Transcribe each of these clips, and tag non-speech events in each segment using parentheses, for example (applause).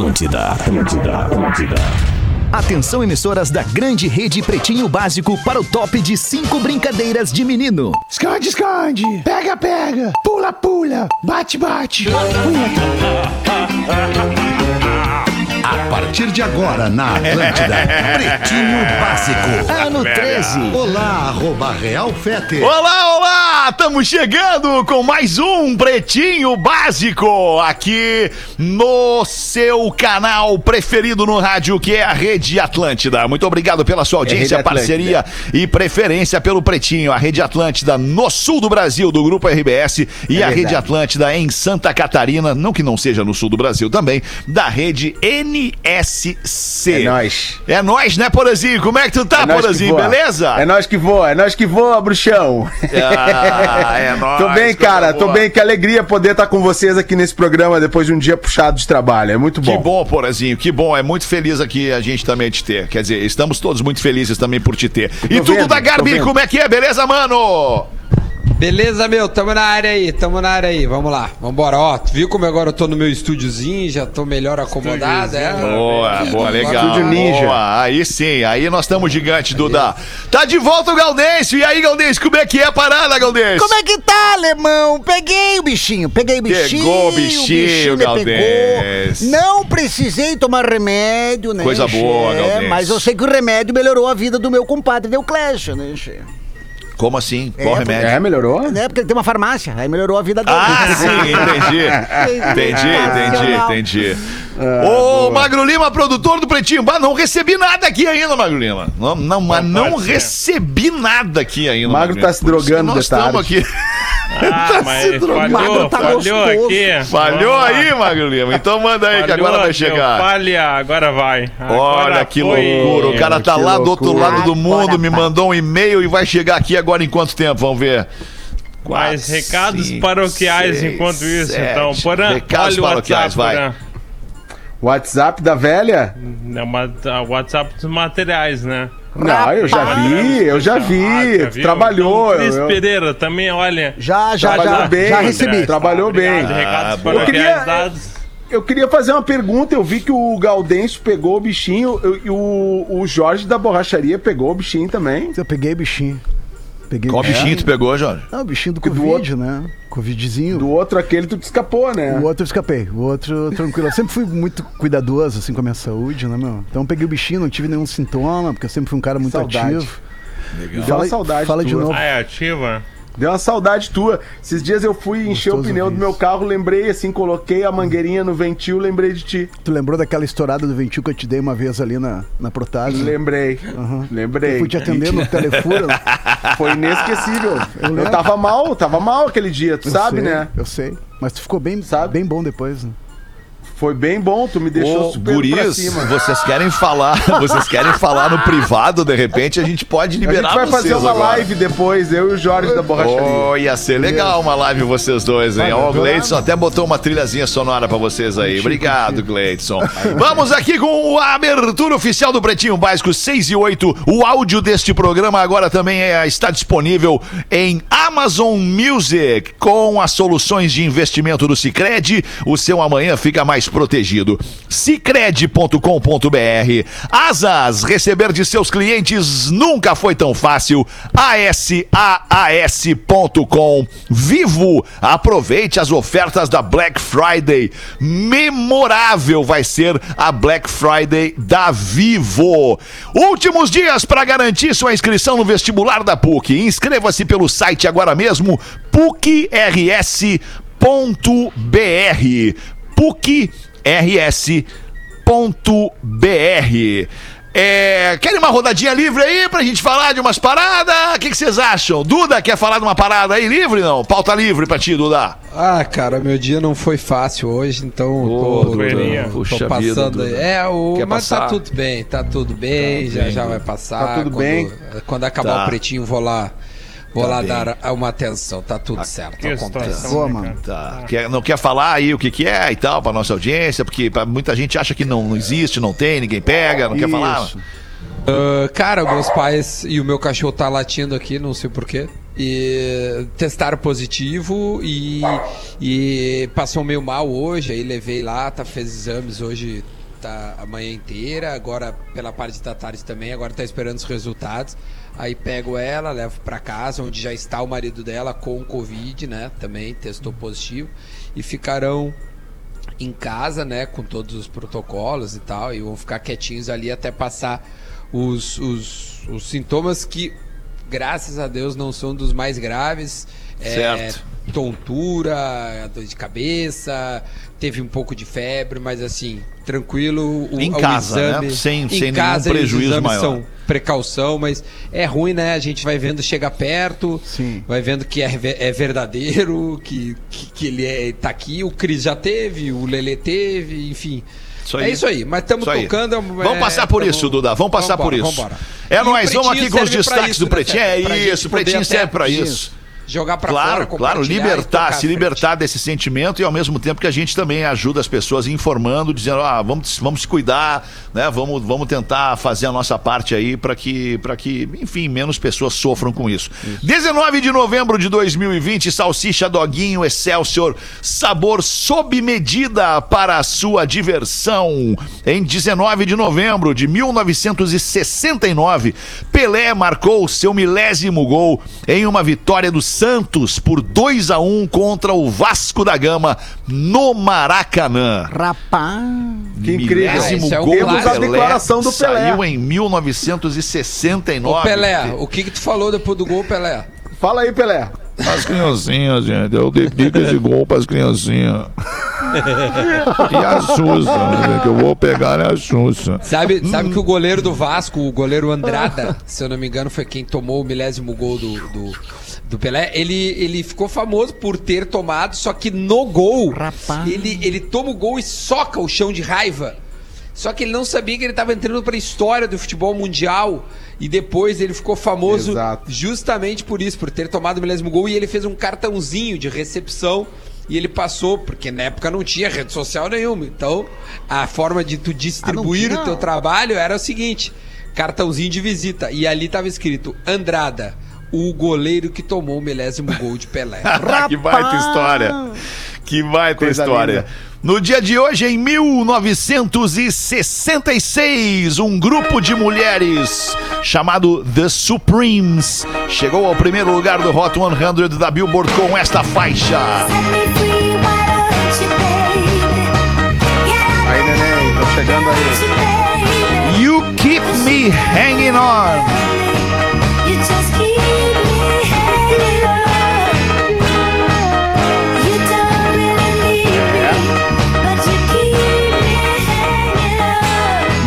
Atlântida, Atlântida, Atlântida. Atenção, emissoras da grande rede Pretinho Básico para o top de cinco brincadeiras de menino. Esconde, esconde. Pega, pega. Pula, pula. Bate, bate. A partir de agora, na Atlântida, Pretinho Básico. Ano 13. Olá, arroba Real Fete. Olá, olá! Estamos chegando com mais um Pretinho Básico aqui no seu canal preferido no rádio, que é a Rede Atlântida. Muito obrigado pela sua audiência, Rede Atlântida. parceria e preferência pelo Pretinho. A Rede Atlântida no sul do Brasil, do Grupo RBS, e a verdade. Rede Atlântida em Santa Catarina, não que não seja no sul do Brasil também, da Rede NSC. É nóis. É nóis, né, Porazinho? Como é que tu tá, É Porazinho? Beleza? É nós que voa, é nós que voa, bruxão. Ah, é nóis. tô bem, cara, tô boa. bem. Que alegria poder estar com vocês aqui nesse programa depois de um dia puxado de trabalho. É muito bom. Que bom, Porazinho, que bom. É muito feliz aqui a gente também te ter. Quer dizer, estamos todos muito felizes também por te ter. E tô tudo vendo, da Garbi, vendo. como é que é? Beleza, mano? Beleza, meu, tamo na área aí, tamo na área aí, vamos lá, vambora. Ó, tu viu como agora eu tô no meu estúdiozinho, já tô melhor acomodado, é? Boa, boa, legal. Estúdio Ninja. Boa, aí sim, aí nós estamos gigante, Duda. Tá de volta o Gaudêncio. E aí, Gaudêncio, como é que é a parada, Gaudêncio? Como é que tá, alemão? Peguei o bichinho, peguei o bichinho. Pegou o bichinho, Galdês. pegou. Não precisei tomar remédio, né? Coisa boa? Galdês. Mas eu sei que o remédio melhorou a vida do meu compadre Deuclésio, né, che? Como assim? Qual É, remédio? É, melhorou? Né? Porque ele tem uma farmácia, aí melhorou a vida dele. Ah, sim, (laughs) entendi. Entendi, entendi, entendi. Ô, Magro Lima, produtor do Pretinho. Bah, não recebi nada aqui ainda, Magro Lima. Não, não, mas não recebi nada aqui ainda. Magro Lima. tá se drogando Nós de tarde. estamos aqui. (laughs) Ah, mas drogando, falhou, tá falhou gostoso. aqui. Falhou Vamos lá. aí, Magro Lima. Então manda aí que Falhou, agora vai chegar. Falha, agora vai. Olha Agora que foi. loucura. O cara tá que lá do outro loucura. lado do mundo, Agora me vai. mandou um e-mail e vai chegar aqui agora em quanto tempo? Vamos ver. Mais Quatro, recados cinco, paroquiais seis, enquanto isso, sete. então. Porã, Recados olha o paroquiais, WhatsApp, vai. Porã. WhatsApp da velha? É uma, a WhatsApp dos materiais, né? Não, eu já vi, eu já vi. Ah, já trabalhou. Então, Cris eu- Pereira também, olha. Já, já, Trabalhou já, bem, já recebi. Trabalhou bem. Obrigado, recados Ah, Eu queria- dados. Eu queria fazer uma pergunta. Eu vi que o Gaudêncio pegou o bichinho e o, o Jorge da borracharia pegou o bichinho também. Eu peguei bichinho. Peguei Qual bichinho tu pegou, Jorge? Não, o bichinho do Que do Covid, né? Covidzinho. Do outro aquele tu te escapou, né? O outro eu escapei, o outro tranquilo. Eu sempre fui muito cuidadoso assim com a minha saúde, né, meu? Então eu peguei o bichinho, não tive nenhum sintoma, porque eu sempre fui um cara muito Saudade. ativo. Deu uma saudade Fala de tua. novo. Ah, é ativa? Deu uma saudade tua. Esses dias eu fui encher o Gostoso pneu do meu carro, lembrei assim, coloquei a mangueirinha no ventil, lembrei de ti. Tu lembrou daquela estourada do ventil que eu te dei uma vez ali na, na Protásio? Lembrei. Eu Lembrei. fui te atender no telefone. (laughs) Foi inesquecível. Eu Eu, tava mal, tava mal aquele dia, tu Eu sabe, sei, né? Eu sei. Mas tu ficou bem, Sabe? bem bom depois, né? Foi bem bom, tu me deixou Ô, super pra guris, cima. vocês querem falar, (laughs) vocês querem falar no privado, de repente a gente pode A liberar gente vai fazer vocês uma agora. live depois, eu e o Jorge da borracharia. Oh, ia ser legal uma live vocês dois, hein? Ó, o Gleidson até botou uma trilhazinha sonora pra vocês aí. Obrigado, Gleidson. Vamos aqui com a abertura oficial do Pretinho Básico 6 e 8. O áudio deste programa agora também é- está disponível em Amazon Music. Com as soluções de investimento do Cicred, o seu amanhã fica mais protegido. Cicred.com.br Asas, receber de seus clientes nunca foi tão fácil. ASAAS.com Vivo, aproveite as ofertas da Black Friday. Memorável vai ser a Black Friday da Vivo. Últimos dias para garantir sua inscrição no vestibular da PUC. Inscreva-se pelo site agora mesmo, pucrs.br. pucrs.br. É, querem uma rodadinha livre aí pra gente falar de umas paradas? O que vocês acham? Duda, quer falar de uma parada aí livre não? Pauta livre pra ti, Duda. Ah, cara, meu dia não foi fácil hoje, então Ô, tô, tô, tô puxa passando. vida, é, o, Quer mas passar? tá tudo bem, tá tudo bem, já já vai passar. Tá tudo quando, bem? Quando acabar Tá. o pretinho, vou lá, vou lá bem. dar uma atenção, tá tudo certo, Que acontece. Boa, né, mano. Tá. Quer- não quer falar aí o que, que é e tal pra nossa audiência? Porque pra muita gente acha que não, não existe, não tem, ninguém pega, não quer falar. Isso. Ah, cara, meus pais e o meu cachorro tá latindo aqui, não sei porquê. E testaram positivo e, e passou meio mal hoje, aí levei lá, tá, fez exames hoje tá a manhã inteira, agora pela parte da tarde também, agora tá esperando os resultados. Aí pego ela, levo pra casa, onde já está o marido dela com Covid, né? Também testou positivo. E ficarão em casa, né, com todos os protocolos e tal, e vão ficar quietinhos ali até passar os, os, os sintomas que, graças a Deus, não são dos mais graves. É, Certo. tontura, dor de cabeça, teve um pouco de febre, mas assim, tranquilo. O, Em o casa, exame, né? Sem- em sem nenhum casa, os prejuízo maior. São precaução, mas é ruim, né? A gente vai vendo chegar perto, Sim. vai vendo que é, é verdadeiro, que, que, que ele é, tá aqui. O Cris já teve, o Lele teve, enfim. Isso É isso aí, mas estamos tocando. é, Vamos passar por tamo- isso, Duda. Vamos passar por vambora, isso. vambora. É E o nóis, vamos aqui com os destaques isso, do né, Pretinho. É isso, o Pretinho serve pra isso. Jogar pra Claro, fora, claro, libertar, se libertar desse sentimento e ao mesmo tempo que a gente também ajuda as pessoas informando, dizendo, ah, vamos, vamos se cuidar, né? Vamos, vamos tentar fazer a nossa parte aí para que, para que, enfim, menos pessoas sofram com isso. 19 de novembro de 2020, salsicha Doguinho Excelsior, sabor sob medida para a sua diversão. Em 19 de novembro de 1969, Pelé marcou seu milésimo gol em uma vitória do Santos por 2 a 1 contra o Vasco da Gama no Maracanã. Rapaz. Que incrível. Milésimo Ah, é um gol. Temos a declaração do Pelé. Saiu em 1969. Ô Pelé, o que que tu falou depois do gol, Pelé? Fala aí, Pelé. As criancinhas, gente. Eu dedico esse gol pras criancinhas. (laughs) e a Xuxa, né, que eu vou pegar é a Xuxa. Sabe, sabe que o goleiro do Vasco, o goleiro Andrada, se eu não me engano, foi quem tomou o milésimo gol do, do, do Pelé. Ele, ele ficou famoso por ter tomado, só que no gol, Rapaz. ele, ele toma o gol e soca o chão de raiva. Só que ele não sabia que ele estava entrando para a história do futebol mundial. E depois ele ficou famoso Exato. justamente por isso, por ter tomado o milésimo gol. E ele fez um cartãozinho de recepção. E ele passou, porque na época não tinha rede social nenhuma. Então, a forma de tu distribuir tinha? o teu trabalho era o seguinte: cartãozinho de visita. E ali estava escrito Andrada, o goleiro que tomou o milésimo gol de Pelé. (laughs) que baita história. Que baita Coisa história. linda. No dia de hoje, em 1966, um grupo de mulheres chamado The Supremes chegou ao primeiro lugar do Hot 100 da Billboard com esta faixa. Aí, neném, tô chegando aí. You Keep Me Hanging On.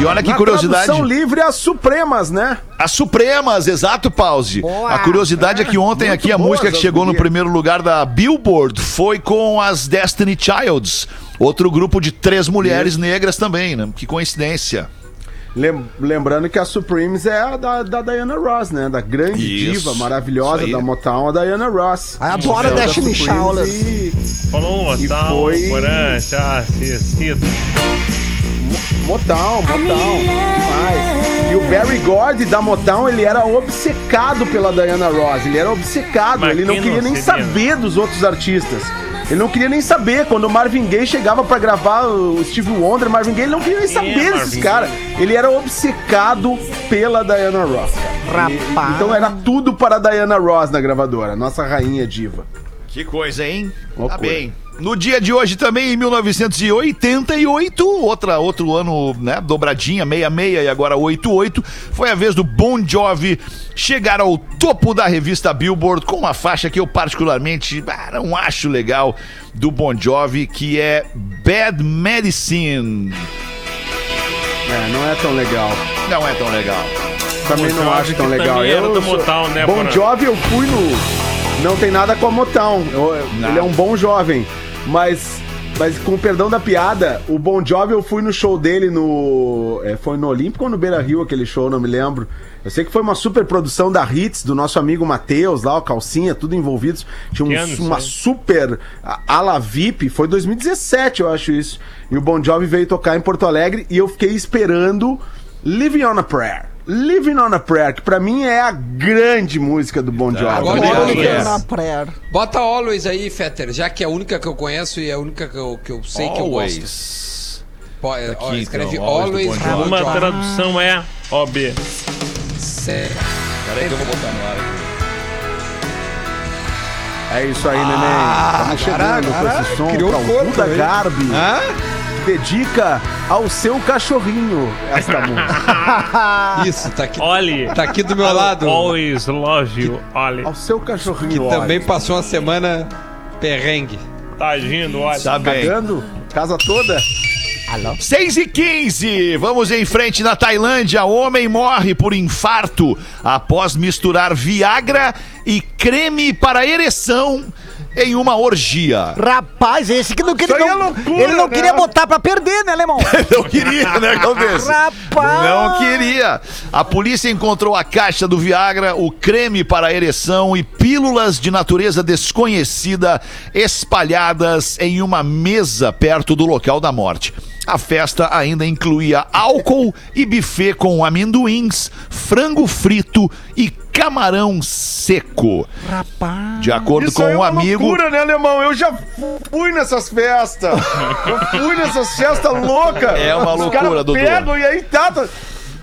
E olha que Na curiosidade. tradução livre, as Supremas, né? As Supremas, exato, pause. A curiosidade é que ontem Muito aqui a música que chegou no primeiro lugar da Billboard foi com as Destiny Childs, outro grupo de três mulheres negras também, né? Que coincidência. Lem- lembrando que a Supremes é a da, da Diana Ross, né? Da grande Isso, diva maravilhosa isso da Motown, a Diana Ross. Ai, adoro a Então, da Destiny Childs. Falou tal, foi- Corante, assistido. Motown, Motown, demais. E o Barry Gordy da Motown, ele era obcecado pela Diana Ross. Ele era obcecado, Mas ele não queria não nem saber dos outros artistas. Ele não queria nem saber. Quando o Marvin Gaye chegava pra gravar o Steve Wonder, Marvin Gaye, ele não queria nem saber é desses caras. Ele era obcecado pela Diana Ross. E- Rapaz. então era tudo para a Diana Ross na gravadora, nossa rainha diva. Que coisa, hein? Tá Loucura. bem. No dia de hoje também, em 1988, outra, outro ano, né, dobradinha, 66 e agora 88, foi a vez do Bon Jovi chegar ao topo da revista Billboard com uma faixa que eu particularmente ah, não acho legal do Bon Jovi, que é Bad Medicine. É, não é tão legal. Não é tão legal. Também Bon não acho tão legal. era Eu do Motown, né, Bon? Jovi eu fui no. Não tem nada com a Motown. Não. Ele é um bom jovem. Mas. Mas com o perdão da piada, o Bon Jovi eu fui no show dele no. é, foi no Olímpico ou no Beira Rio aquele show, não me lembro. Eu sei que foi uma super produção da Hits, do nosso amigo Matheus lá, o Calcinha, tudo envolvidos. Tinha um- ano isso uma aí? super ala VIP, foi 2017, eu acho isso. E o Bon Jovi veio tocar em Porto Alegre e eu fiquei esperando Living on a Prayer. Living on a Prayer, que pra mim é a grande música do Bon Jovi. Agora Always. Guilherme. Na praia. Bota Always aí, Fetter, já que é a única que eu conheço e é a única que eu, que eu sei que eu gosto. Always. Ó, Aqui, escreve então, Always Always Bon Uma tradução é OB. Sé- Peraí que eu vou botar no ar aqui. É isso aí, neném. Estamos chegando com esse som criou pra o corpo aí. Garbi. Dedica ao seu cachorrinho esta (laughs) música. Isso, tá aqui, Olhe. tá aqui do meu lado. Always love you, Olhe. Ao seu Que cachorrinho. também olha. passou uma semana perrengue. Tá agindo, olha. Tá bem. Cagando, casa toda. 6 e 15, vamos em frente na Tailândia. Homem morre por infarto após misturar Viagra e creme para ereção em uma orgia. Rapaz, esse que não queria. Isso aí é não- loucura, ele não né? queria botar pra perder, né, alemão? (laughs) Não queria, né, (laughs) Galvez? Rapaz! Não queria. A polícia encontrou a caixa do Viagra, o creme para ereção e pílulas de natureza desconhecida espalhadas em uma mesa perto do local da morte. A festa ainda incluía álcool e buffet com amendoins, frango frito e camarão seco. Rapaz. De acordo com é um uma amigo. loucura, né, alemão? Eu já fui nessas festas. (laughs) Eu fui nessas festas loucas. É uma Os loucura, Dudu. pegam e aí tá,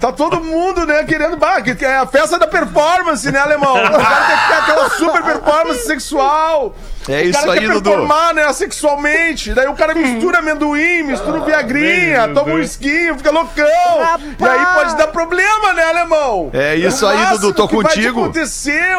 tá, todo mundo, né, querendo... Bah, que é a festa da performance, né, alemão? O cara tem que ter aquela super performance sexual. É o isso cara aí, quer Dudu. performar, né, sexualmente. Daí o cara mistura amendoim, mistura o viagrinha, toma um esquinho, fica loucão. E aí pode dar problema, né, alemão? É isso O aí, Dudu, tô que vai contigo. acontecer...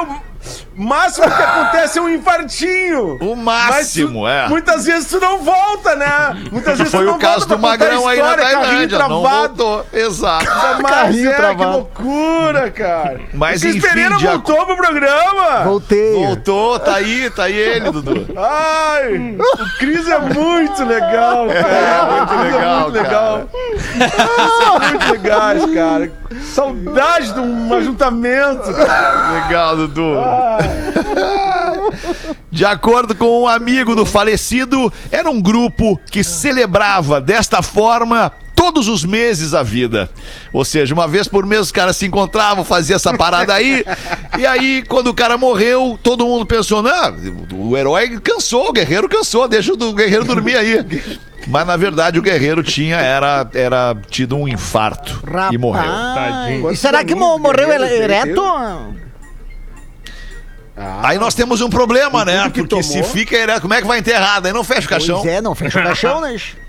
o máximo que acontece é um infartinho. O máximo, tu- é. Muitas vezes tu não volta, né? Muitas vezes Foi tu não o caso volta do Magrão aí na Tailândia. Não travado. voltou. Exato. Mas (laughs) Carrinho é, que travado. loucura, cara. Mas, o Cris enfim, Pereira de voltou pro programa. Voltei. Voltou, tá aí, tá aí ele, Dudu. Ai, o Cris é muito legal, cara. É, muito legal, É muito legal. Muito legais, cara. Saudade de um ajuntamento. Legal, Dudu. (laughs) De acordo com um amigo do falecido, era um grupo que celebrava desta forma todos os meses a vida. Ou seja, uma vez por mês os caras se encontravam, faziam essa parada aí. (laughs) E aí, quando o cara morreu, todo mundo pensou: não, o herói cansou, o guerreiro cansou, deixa o guerreiro dormir aí. Mas na verdade o guerreiro tinha era, era tido um infarto e morreu. Tadinho. E será que mo- morreu ele- ereto? Aí nós temos um problema, né? Porque se tomou. fica hereto, como é que vai enterrar? Aí não fecha o caixão. Pois é, não fecha o caixão, né? (laughs)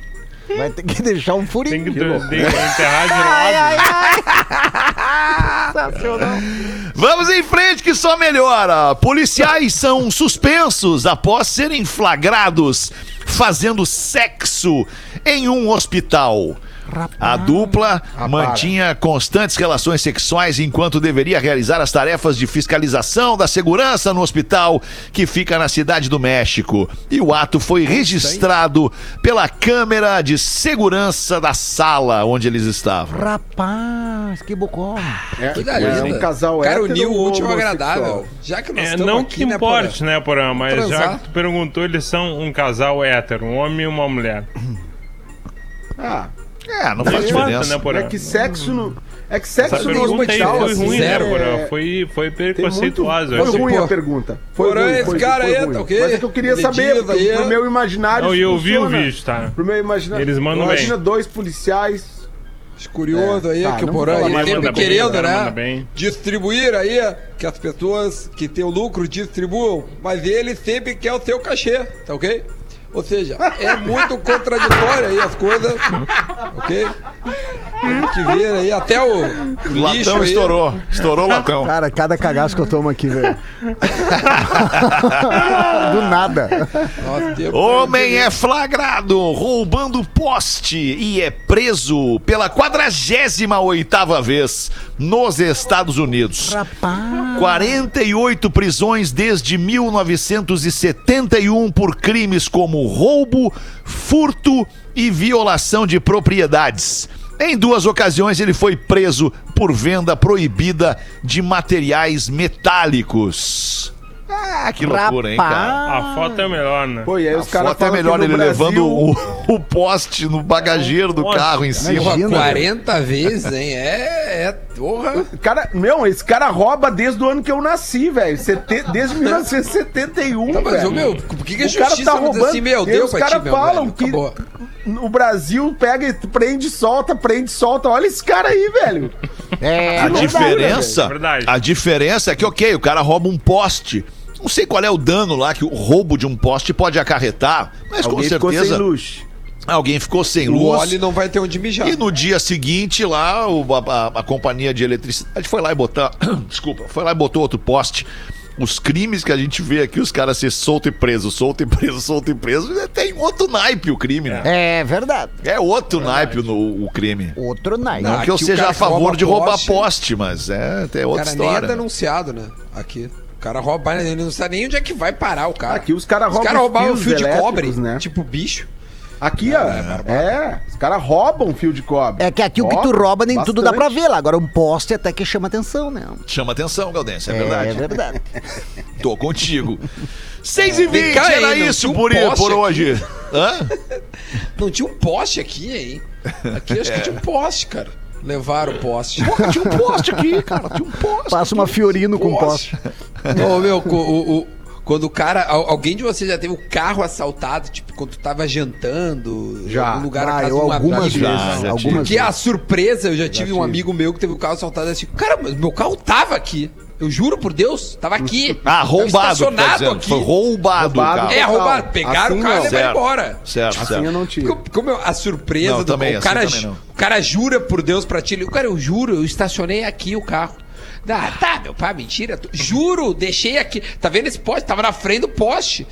Vai ter que deixar um furinho. Tem que, tem que enterrar de Ai, ai, ai. (laughs) Sensacional. Vamos em frente que só melhora. Policiais são suspensos após serem flagrados fazendo sexo em um hospital. A dupla mantinha constantes relações sexuais enquanto deveria realizar as tarefas de fiscalização da segurança no hospital que fica na cidade do México. E o ato foi registrado pela câmera de segurança da sala onde eles estavam. Rapaz, que bocó. É, Coisa é um casal Cara, o último agradável. Já que nós É, não aqui, que né, importe, né, Porã? Mas já Transar. que tu perguntou, eles são um casal hétero, um homem e uma mulher. Ah, É, não faz diferença. né, é que sexo no. É que sexo no hospital. foi assim, ruim, zero. né, Porã? é- Foi, foi preconceituosa. Foi ruim a pergunta. Foi Porã, ruim, esse foi, cara foi aí, ruim. tá ok? Mas é que eu queria Ele saber, porque pro é- meu imaginário Não, e eu vi o vídeo, tá? Pro meu imaginário. Eles mandam Imagina bem. dois policiais. Curioso aí, Tá, que o Porã sempre bem, querendo, né? Distribuir aí, que as pessoas que têm o lucro distribuam, mas ele sempre quer o seu cachê, tá ok? Ou seja, é muito contraditório aí as coisas, ok? A gente vê aí até o, o latão aí. estourou. Estourou o latão. Cara, cada cagaço que eu tomo aqui, velho. (laughs) Do nada. Temos- Homem é flagrado roubando poste e é preso pela 48ª vez nos Estados Unidos. Rapaz. 48 prisões desde 1971 por crimes como roubo, furto e violação de propriedades. Em duas ocasiões ele foi preso por venda proibida de materiais metálicos. Ah, que loucura, hein, cara? A foto é melhor, né? Pô, e aí A os caras foto é melhor ele Brasil- levando o, o poste no bagageiro do Poste. carro em cima. Imagina, 40 vezes, hein? É, é, porra. Cara, meu, esse cara rouba desde o ano que eu nasci, velho. Desde 1971, Tá, mas, meu, por que, que a O cara justiça tá não diz roubando. assim, meu, E deu os caras falam velho, que acabou. o Brasil pega e prende, solta, prende, solta. Olha esse cara aí, velho. É, A diferença, né? Verdade. a diferença é que, ok, o cara rouba um poste. Não sei qual é o dano lá que o roubo de um poste pode acarretar, mas Alguém com ficou certeza sem luz. alguém ficou sem O luz. Oli não vai ter onde mijar. E no dia seguinte, lá, o- a, a- a companhia de eletricidade foi lá e botar. (coughs) Desculpa, foi lá e botou outro poste. Os crimes que a gente vê aqui, os caras ser solto e preso, solto e preso, (laughs) solto e preso, tem outro naipe o crime, né? é verdade. É outro naipe no, o crime. Outro night. Não Aqui que eu o seja a favor rouba de roubar poste. poste, mas é, é O outra cara nem é história. denunciado, né? Aqui. O cara rouba, ele não sabe nem onde é que vai parar o cara. Aqui os caras Os roubam caras os roubavam fios fio de cobre, né? tipo bicho. Aqui, ó. É, os caras roubam fio de cobre. É que aqui o que tu rouba nem tudo dá pra bastante. ver lá. Agora um poste até que chama atenção, né? Chama atenção, Gaudêncio, é verdade. É verdade. (laughs) Tô contigo. 6 e 20 Cá, era hein, isso um por, por hoje. Hã? Não tinha um poste aqui, hein? Aqui acho que tinha um poste, cara. Levaram o poste. Porra, tinha um poste aqui, cara. Tinha um poste. Passa uma Fiorino com poste. Ô, meu, o, o- quando o cara. al- Alguém de vocês já teve o carro assaltado, tipo, quando tu tava jantando? Já. Em algum lugar na Ah, casa eu de um algumas amigo. vezes. Já, já algumas Porque a vezes. surpresa, eu já tive um amigo meu que teve o carro assaltado assim. Cara, mas meu carro tava aqui. Eu juro por Deus, tava aqui. (laughs) Ah, roubado. estacionado aqui. Foi roubado, Roubado. o. É, roubado. Pegaram Assim o carro e levaram embora. Certo, Assim certo. eu não tive. Como, eu- a surpresa Não, do também, o assim cara, também não. o cara jura por Deus pra ti, ele, cara, eu juro, eu estacionei aqui o carro. Ah, tá, meu pai, mentira. Juro, deixei aqui. Tá vendo esse poste? Tava na frente do poste.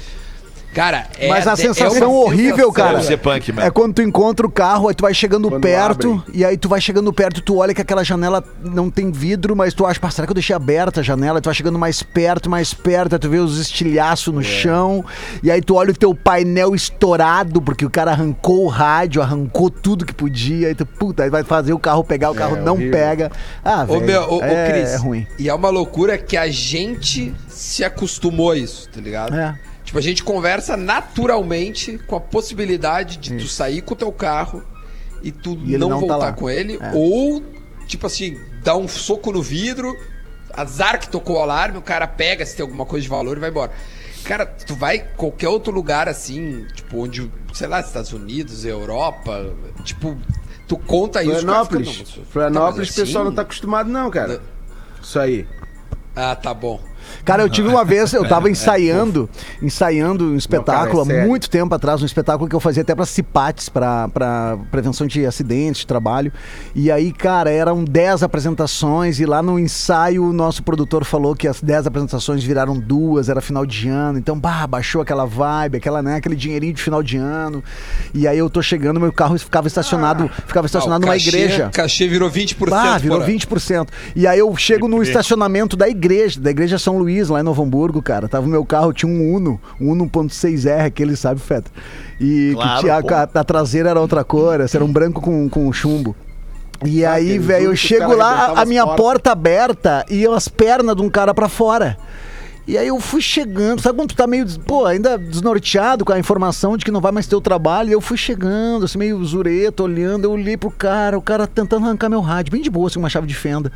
Cara, é. Mas a é sensação uma horrível, sensação, cara, Deve ser punk é quando tu encontra o carro, aí tu vai chegando Quando perto, abrem. e aí tu vai chegando perto, tu olha que aquela janela não tem vidro, mas tu acha, "Pá, será que eu deixei aberta a janela? Tu vai chegando mais perto, mais perto, aí tu vê os estilhaços É. no chão, e aí tu olha o teu painel estourado, porque o cara arrancou o rádio, arrancou tudo que podia, aí tu, puta, aí vai fazer o carro pegar, o carro não horrível. pega. Ah, Ô, velho, meu, ô, ô, é, Cris. é ruim. E é uma loucura que a gente se acostumou a isso, tá ligado? É. Tipo, a gente conversa naturalmente com a possibilidade de tu sair com o teu carro e tu E não, não tá voltar lá. com ele, É. ou, tipo assim, dar um soco no vidro, azar que tocou o alarme, o cara pega se tem alguma coisa de valor e vai embora. Cara, tu vai qualquer outro lugar assim, tipo, onde, sei lá, Estados Unidos, Europa, tipo, tu conta isso. cara fica, Florianópolis. "Não, Florianópolis, tá, o mas pessoal não assim- tá acostumado, não, cara. Isso aí. Ah, tá bom. Cara, eu tive uma vez, eu tava (laughs) ensaiando, ensaiando um espetáculo é há sério. muito tempo atrás, um espetáculo que eu fazia até pra CIPATES, pra, pra prevenção de acidentes de trabalho. E aí, cara, eram 10 apresentações e lá no ensaio o nosso produtor falou que as 10 apresentações viraram duas, era final de ano. Então, bah, baixou aquela vibe, aquela, né, aquele dinheirinho de final de ano. E aí eu tô chegando, meu carro ficava estacionado, ficava estacionado Ah, numa cachê- igreja. cachê virou 20%. Ah, virou porra. 20%. E aí eu chego no estacionamento da igreja, da igreja São Luís, lá em Novo Hamburgo, cara. Tava o meu carro, tinha um Uno, um 1.6R, aquele, sabe, Feta? E Claro, que tinha, a, a traseira era outra cor, era um branco com, com chumbo. E Ah, aí, velho, eu Uno chego lá, a minha portas. porta aberta e as pernas de um cara pra fora. E aí eu fui chegando, sabe quando tu tá meio, pô, ainda desnorteado com a informação de que não vai mais ter o trabalho, e eu fui chegando, assim, meio zureto, olhando, eu olhei pro cara, o cara tentando arrancar meu rádio, bem de boa, assim, uma chave de fenda.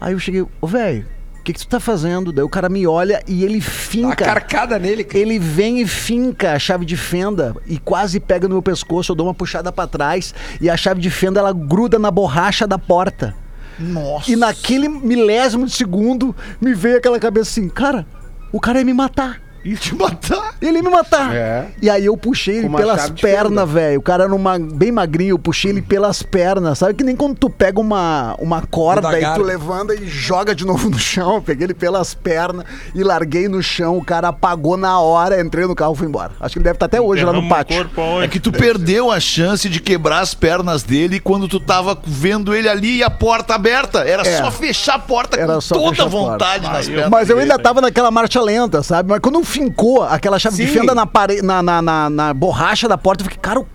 Aí eu cheguei, ô, velho, que que tu tá fazendo? Daí o cara me olha e ele finca. carcada nele, cara. Ele vem e finca a chave de fenda e quase pega no meu pescoço. Eu dou uma puxada pra trás e a chave de fenda ela gruda na borracha da porta. Nossa. E naquele milésimo de segundo me veio aquela cabeça assim, cara, o cara ia me matar. Ia te matar. Ele ia me matar. É. E aí eu puxei ele pelas pernas, velho. O cara era uma, bem magrinho, eu puxei ele pelas pernas. Sabe que nem quando tu pega uma, uma corda Da e tu levanta e joga de novo no chão. Eu peguei ele pelas pernas e larguei no chão. O cara apagou na hora, entrei no carro e fui embora. Acho que ele deve estar até hoje lá no pátio. É que tu perdeu a chance de quebrar as pernas dele quando tu tava vendo ele ali e a porta aberta. Era É. só fechar a porta Era com só toda vontade nas eu- pernas. Mas eu ainda tava naquela marcha lenta, sabe? Mas quando fincou aquela chave de Sim. fenda na, pare... na, na, na- na borracha da porta, eu fiquei, cara, o,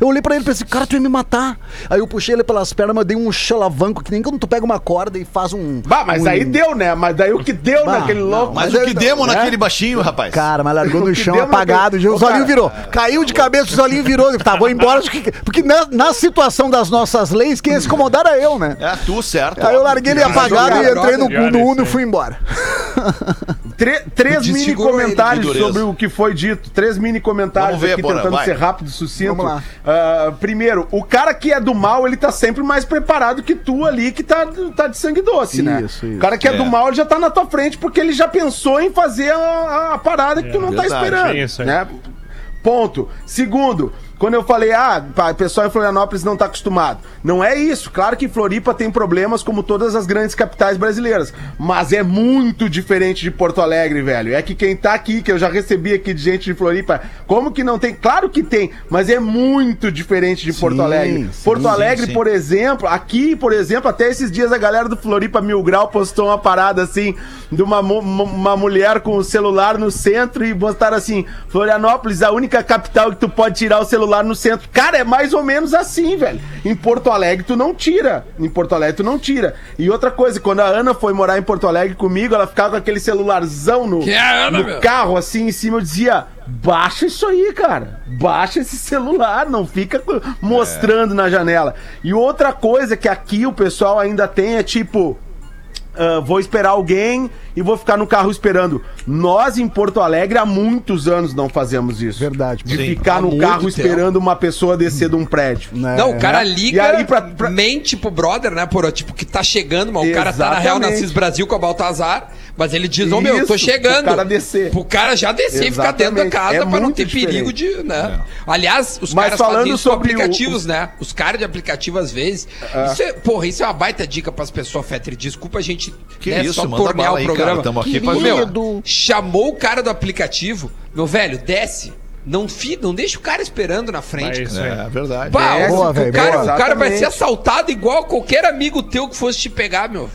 Eu olhei pra ele e pensei, cara, tu ia me matar. Aí eu puxei ele pelas pernas, mas dei um chalavanco, que nem quando tu pega uma corda e faz um. Bah, mas um- aí deu, né? Mas daí o que deu Bah, naquele não, louco. Mas Mas o que demos né? naquele baixinho, rapaz? Cara, mas largou O no chão apagado, naquele- os olhinhos virou. Caiu de cabeça, os olhinhos virou. Tá, vou embora. Porque na, na situação das nossas leis, quem ia se incomodar era eu, né? É tu, certo. Aí eu larguei ele apagado e entrei no, no Uno e fui embora. Tre- três mini comentários sobre o que foi dito. Três mini comentários aqui Bora, tentando vai. ser rápido e sucinto. Ah, primeiro, o cara que é do mal, ele tá sempre mais preparado que tu ali, que tá, tá de sangue doce, né? Isso, isso. O cara que é, É. do mal, ele já tá na tua frente porque ele já pensou em fazer a, a parada que tu não tá verdade, esperando. é isso aí. né? Ponto. Segundo, quando eu falei, ah, o pessoal em Florianópolis não tá acostumado. Não é isso. Claro que Floripa tem problemas como todas as grandes capitais brasileiras. Mas é muito diferente de Porto Alegre, velho. É que quem tá aqui, que eu já recebi aqui de gente de Floripa, como que não tem? Claro que tem, mas é muito diferente de Porto Sim, Alegre. sim, Porto Alegre, sim. por exemplo, aqui, por exemplo, até esses dias a galera do Floripa Mil Grau postou uma parada assim, de uma, uma mulher com o celular no centro e botaram assim: Florianópolis, a única capital que tu pode tirar o celular no centro. Cara, é mais ou menos assim, velho. Em Porto Alegre tu não tira. Em Porto Alegre tu não tira. E outra coisa, quando a Ana foi morar em Porto Alegre comigo, ela ficava com aquele celularzão no, é Ana, no carro assim em cima, eu dizia. Baixa isso aí, cara. Baixa esse celular, não fica mostrando na janela. E outra coisa que aqui o pessoal ainda tem é tipo. Ah, vou esperar alguém e vou ficar no carro esperando. Nós em Porto Alegre há muitos anos não fazemos isso. Verdade. De Sim. ficar Há no carro tempo. esperando uma pessoa descer de um prédio. Né? Não, o cara liga, E aí, pra- pra- mente pro brother, né, por tipo, que tá chegando, mas o cara tá na Real. Nassis Brasil com a Baltazar, mas ele diz, ô meu, eu tô chegando. pro cara descer. Pro cara já descer e ficar dentro da Exatamente. casa É pra não ter diferente. perigo de, né. Aliás, os Mas caras falando fazem isso com sobre o- aplicativos, né? Os caras de aplicativo, às vezes. Isso é, porra, isso é uma baita dica pras pessoas, Fetter. Desculpa a gente Que né, isso, só manda tornear bala o aí, programa. cara, aqui pra meu, chamou o cara do aplicativo, meu velho, desce. Não, fi, não deixa o cara esperando na frente, É cara. isso aí. É verdade. Pá, É, o, boa, o cara, boa. o cara vai ser assaltado igual qualquer amigo teu que fosse te pegar, meu.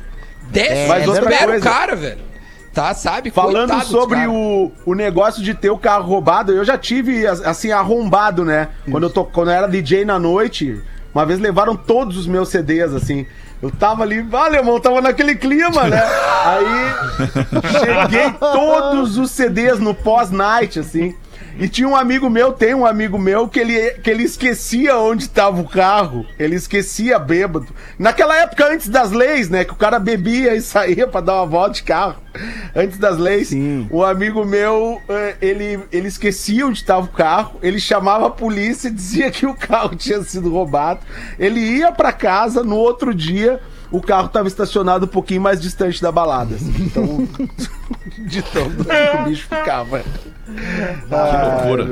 Desce, Mas outra espera o coisa- cara, velho. Tá, sabe? Falando Coitado sobre o, o negócio de ter o carro roubado, eu já tive, assim, arrombado, né? Quando eu, tô, quando eu era DJ na noite, uma vez levaram todos os meus CDs, assim. Eu tava ali, vale, irmão, tava naquele clima, né? (laughs) Aí cheguei todos os CDs no pós-night, assim. E tinha um amigo meu, tem um amigo meu, que ele, que ele esquecia onde estava o carro. Ele esquecia bêbado. Naquela época, antes das leis, né? Que o cara bebia e (laughs) saía pra dar uma volta de carro. Antes das leis. Sim. Um amigo meu, eh, ele, ele esquecia onde estava o carro. Ele chamava a polícia e dizia que o carro (laughs) tinha sido roubado. Ele ia pra casa, no outro dia, o carro estava estacionado um pouquinho mais distante da balada. assim. Então, de (laughs) que o bicho ficava. Que loucura.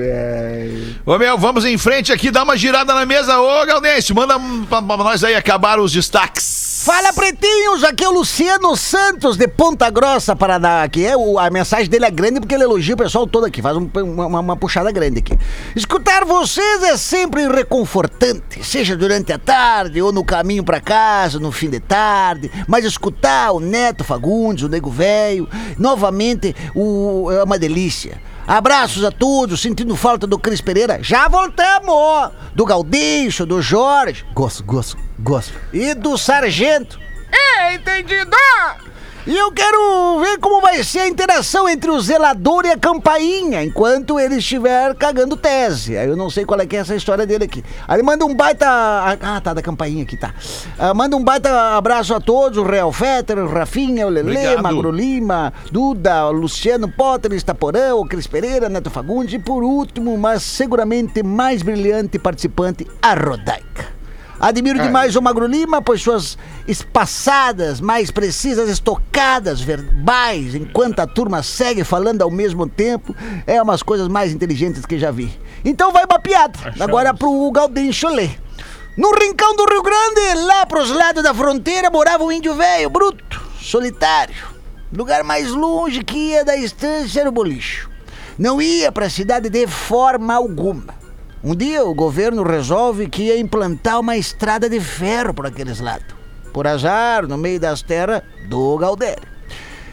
Ô, meu, vamos em frente aqui, dá uma girada na mesa. Ô, Gaudêncio, manda pra, pra nós aí acabar os destaques. Fala, pretinhos! Aqui é o Luciano Santos, de Ponta Grossa, Paraná. Aqui é o, a mensagem dele é grande porque ele elogia o pessoal todo aqui, faz um- uma, uma puxada grande aqui. Escutar vocês é sempre reconfortante, seja durante a tarde ou no caminho pra casa, no fim de tarde. Mas escutar o Neto Fagundes, o Nego Velho, novamente, o, é uma delícia. Abraços a todos, sentindo falta do Cris Pereira. Já voltamos! Do Gaudêncio, do Jorge. Gosto, gosto, gosto. E do Sargento. É, entendido! E eu quero ver como vai ser a interação entre o zelador e a campainha enquanto ele estiver cagando tese. Aí eu não sei qual é que é essa história dele aqui. Aí manda um baita. Ah, tá, da campainha aqui, tá. Ah, manda um baita abraço a todos: o Real Fetter, o Rafinha, o Lele, Obrigado. Magro Lima, Duda, o Luciano Potter, Estaporão, o Cris Pereira, Neto Fagundes e por último, mas seguramente mais brilhante participante, a Rodaica. Admiro demais o Magro Lima, pois suas espaçadas, mais precisas, estocadas verbais, enquanto a turma segue falando ao mesmo tempo, é umas coisas mais inteligentes que já vi. Então vai uma piada, Achamos. agora pro Gaudêncio ler. No rincão do Rio Grande, lá pros lados da fronteira, morava um índio velho, bruto, solitário. Lugar mais longe que ia da estância era o bolicho. Não ia pra cidade de forma alguma. Um dia o governo resolve que ia implantar uma estrada de ferro por aqueles lados. Por azar, no meio das terras do Galdério.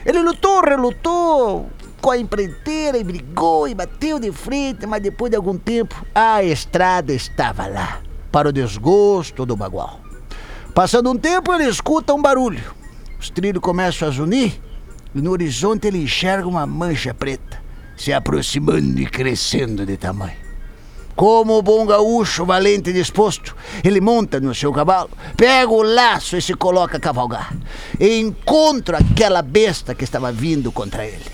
Ele lutou, relutou, com a empreiteira e brigou e bateu de frente, mas depois de algum tempo a estrada estava lá, para o desgosto do bagual. Passando um tempo, ele escuta um barulho. Os trilhos começam a zunir e no horizonte ele enxerga uma mancha preta se aproximando e crescendo de tamanho. Como o bom gaúcho, valente e disposto, ele monta no seu cavalo, pega o laço e se coloca a cavalgar. E encontra aquela besta que estava vindo contra ele.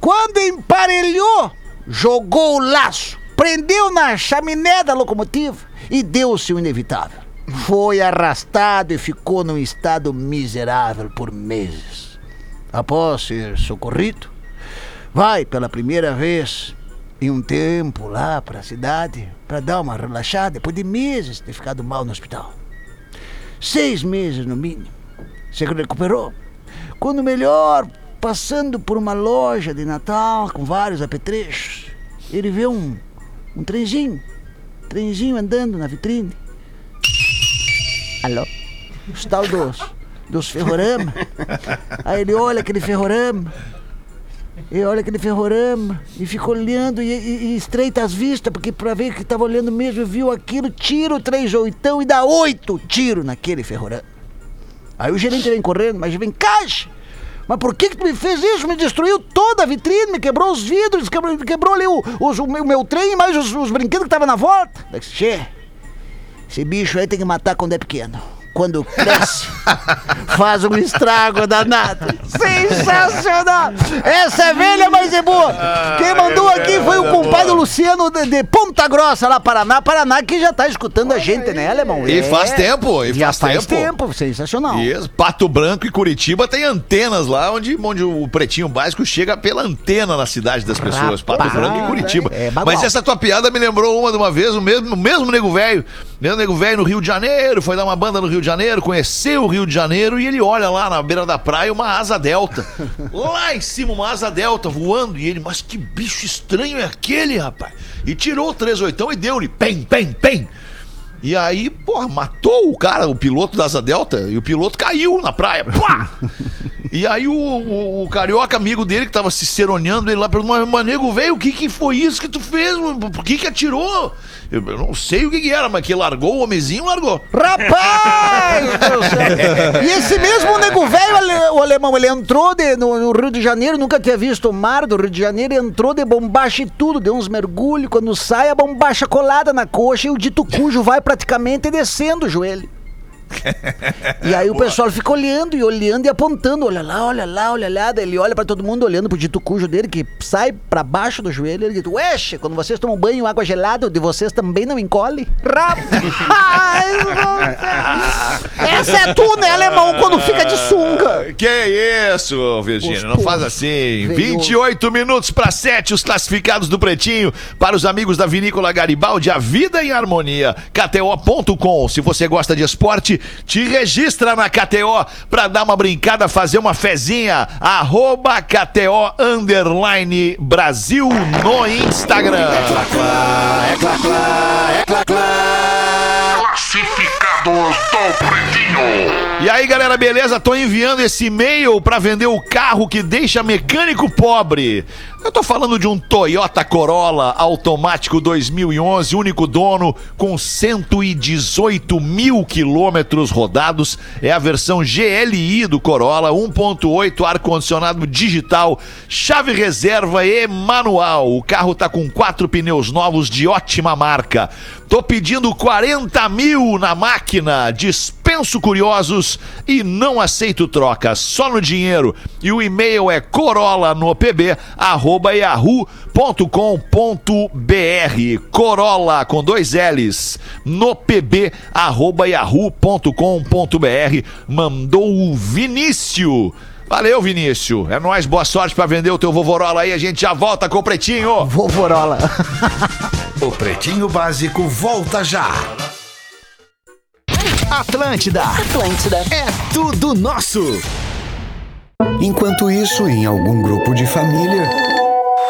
Quando emparelhou, jogou o laço, prendeu na chaminé da locomotiva e deu-se o inevitável. Foi arrastado e ficou num estado miserável por meses. Após ser socorrido, vai pela primeira vez em um tempo lá para a cidade para dar uma relaxada depois de meses de ter ficado mal no hospital. Seis meses no mínimo. Se recuperou. Quando melhor, passando por uma loja de Natal com vários apetrechos, ele vê um, um trenzinho. Trenzinho andando na vitrine. Alô? Os tal dos, dos ferrorama. Aí ele olha aquele ferrorama. E olha aquele ferrorama e fica olhando e, e- e estreita as vistas, porque pra ver que tava olhando mesmo, viu aquilo, tira o três oitão e dá oito tiros naquele ferrorama. Aí o gerente vem correndo, mas vem, caixa! Mas por que que tu me fez isso? Me destruiu toda a vitrine, me quebrou os vidros, quebrou, quebrou ali o, os- o meu, meu trem, mais os, os brinquedos que estavam na volta. Che, esse bicho aí tem que matar quando é pequeno. Quando cresce, (laughs) faz um estrago danado. Sensacional! Essa é velha, mas é boa. Quem mandou aqui foi o compadre Luciano de, de Ponta Grossa, lá Paraná. Paraná que já tá escutando a gente, né, Alemão? E É. faz tempo, e Já faz, faz tempo. tempo, sensacional. Isso, Pato Branco e Curitiba tem antenas lá onde, onde o pretinho básico chega pela antena na cidade das pessoas. Pato Branco e Curitiba. é bagual. Mas essa tua piada me lembrou uma de uma vez, o mesmo, o mesmo nego velho. Mesmo nego velho no Rio de Janeiro, foi dar uma banda no Rio de Janeiro, conheceu o Rio de Janeiro e ele olha lá na beira da praia uma asa delta. (laughs) lá em cima, uma asa delta voando. E ele, mas que bicho estranho é aquele, rapaz? E tirou o 38 e deu-lhe, pem, pem, pem. E aí, porra, matou o cara, o piloto da Asa Delta, e o piloto caiu na praia. Pá! (laughs) E aí o, o- o carioca amigo dele que tava se seroneando ele lá perguntou, mas, mas nego, velho, o que que foi isso que tu fez? Por que que atirou? Eu, eu não sei o que que era, mas que largou o homenzinho, largou. Rapaz! (laughs) e esse mesmo nego velho, ale- o alemão, ele entrou de- no, no Rio de Janeiro, nunca tinha visto o mar do Rio de Janeiro, entrou de bombacha e tudo, deu uns mergulhos, quando sai a bombacha colada na coxa e o dito cujo vai praticamente descendo o joelho. E aí o pessoal fica olhando e olhando e apontando, olha lá, olha lá, olha lá, daí ele olha pra todo mundo olhando pro dito cujo dele que sai pra baixo do joelho, ele diz: "Uexe, quando vocês tomam banho água gelada, o de vocês também não encolhe?" Rapaz! (laughs) Essa é tu, né, alemão, quando fica de sunga. Que isso, Virgínia, não faz assim. Veio. 28 minutos para 7, os classificados do Pretinho. Para os amigos da Vinícola Garibaldi, a vida em harmonia. KTO.com. Se você gosta de esporte, te registra na KTO para dar uma brincada, fazer uma fezinha. Arroba KTO Underline Brasil no Instagram. E aí, galera, beleza? Tô enviando esse e-mail pra vender o carro que deixa mecânico pobre. Eu tô falando de um Toyota Corolla automático 2011, único dono, com 118 mil quilômetros rodados. É a versão GLI do Corolla, 1.8 ar-condicionado digital, chave reserva e manual. O carro tá com quatro pneus novos de ótima marca. Tô pedindo 40 mil na máquina. Dispenso curiosos e não aceito troca, só no dinheiro. E o e-mail é corolla no pb arroba yahoo.com.br Corolla com dois L's no pb arroba yahoo.com.br mandou o Vinícius. Valeu, Vinícius. É nóis, boa sorte pra vender o teu vovorola aí. A gente já volta com o Pretinho. Vovorola. (laughs) O Pretinho Básico volta já. Atlântida. Atlântida. É tudo nosso. Enquanto isso, em algum grupo de família.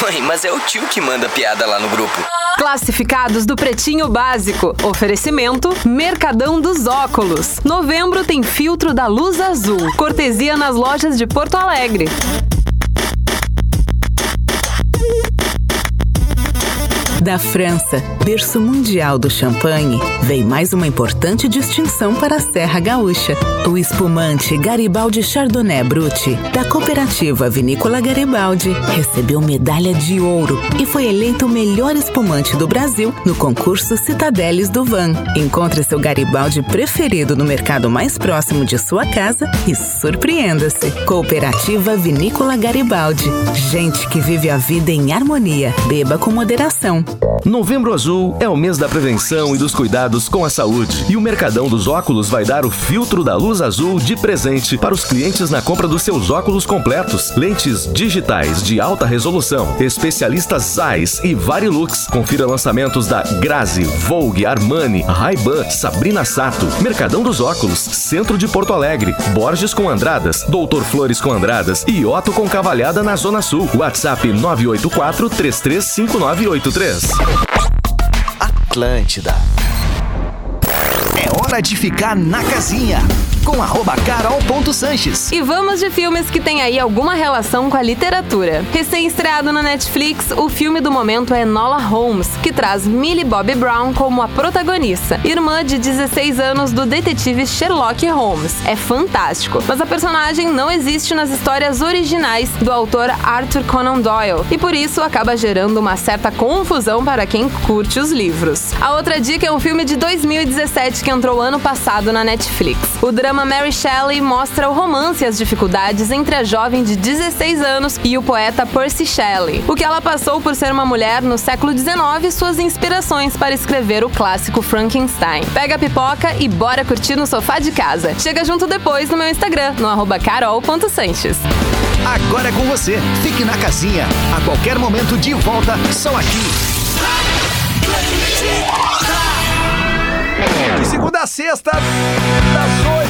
Mãe, mas é o tio que manda piada lá no grupo. Classificados do Pretinho Básico. Oferecimento Mercadão dos Óculos. Novembro tem filtro da luz azul. Cortesia nas lojas de Porto Alegre. Da França, berço mundial do champanhe, vem mais uma importante distinção para a Serra Gaúcha. O espumante Garibaldi Chardonnay Brut, da cooperativa Vinícola Garibaldi, recebeu medalha de ouro e foi eleito o melhor espumante do Brasil no concurso Citadeles do Van. Encontre seu Garibaldi preferido no mercado mais próximo de sua casa e surpreenda-se. Cooperativa Vinícola Garibaldi. Gente que vive a vida em harmonia. Beba com moderação. Novembro Azul é o mês da prevenção e dos cuidados com a saúde. E o Mercadão dos Óculos vai dar o filtro da luz azul de presente para os clientes na compra dos seus óculos completos. Lentes digitais de alta resolução, especialistas Zeiss e Varilux. Confira lançamentos da Grazi, Vogue, Armani, Ray-Ban, Sabrina Sato. Mercadão dos Óculos, Centro de Porto Alegre. Borges com Andradas, Doutor Flores com Andradas e Otto com Cavalhada na Zona Sul. WhatsApp 984 335983. Atlântida. É hora de ficar na casinha. Com carol.sanches. E vamos de filmes que têm aí alguma relação com a literatura. Recém-estreado na Netflix, o filme do momento é Nola Holmes, que traz Millie Bobby Brown como a protagonista, irmã de 16 anos do detetive Sherlock Holmes. É fantástico, mas a personagem não existe nas histórias originais do autor Arthur Conan Doyle e por isso acaba gerando uma certa confusão para quem curte os livros. A outra dica é um filme de 2017 que entrou ano passado na Netflix. O drama Mary Shelley mostra o romance e as dificuldades entre a jovem de 16 anos e o poeta Percy Shelley. O que ela passou por ser uma mulher no século XIX e suas inspirações para escrever o clássico Frankenstein. Pega a pipoca e bora curtir no sofá de casa. Chega junto depois no meu Instagram, no arroba carol.sanches. Agora é com você. Fique na casinha. A qualquer momento de volta, só aqui. De segunda a sexta,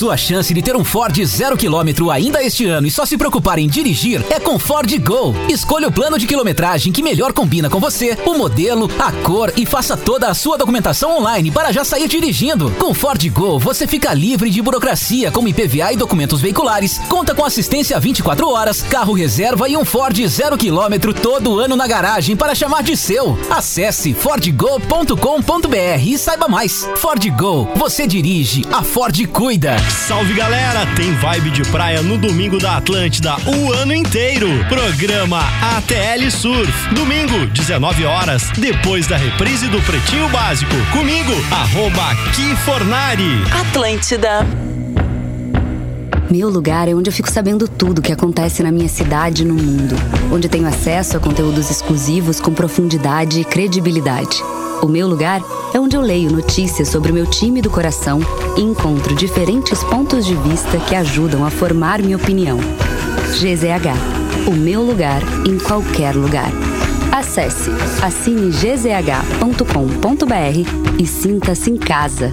Sua chance de ter um Ford zero quilômetro ainda este ano e só se preocupar em dirigir é com Ford Go. Escolha o plano de quilometragem que melhor combina com você, o modelo, a cor e faça toda a sua documentação online para já sair dirigindo. Com Ford Go, você fica livre de burocracia como IPVA e documentos veiculares, conta com assistência 24 horas, carro reserva e um Ford zero quilômetro todo ano na garagem para chamar de seu. Acesse fordgo.com.br e saiba mais. Ford Go, você dirige, a Ford cuida. Salve galera, tem vibe de praia no domingo da Atlântida o ano inteiro. Programa ATL Surf, domingo, 19 horas, depois da reprise do Pretinho Básico. Comigo, arroba Kifornari. Atlântida. Meu lugar é onde eu fico sabendo tudo o que acontece na minha cidade e no mundo. Onde tenho acesso a conteúdos exclusivos com profundidade e credibilidade. O meu lugar é onde eu leio notícias sobre o meu time do coração e encontro diferentes pontos de vista que ajudam a formar minha opinião. GZH, o meu lugar em qualquer lugar. Acesse assinegzh.com.br e sinta-se em casa.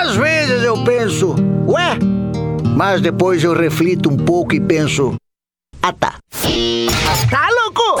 Às vezes eu penso, ué? Mas depois eu reflito um pouco e penso, ah tá. Tá louco?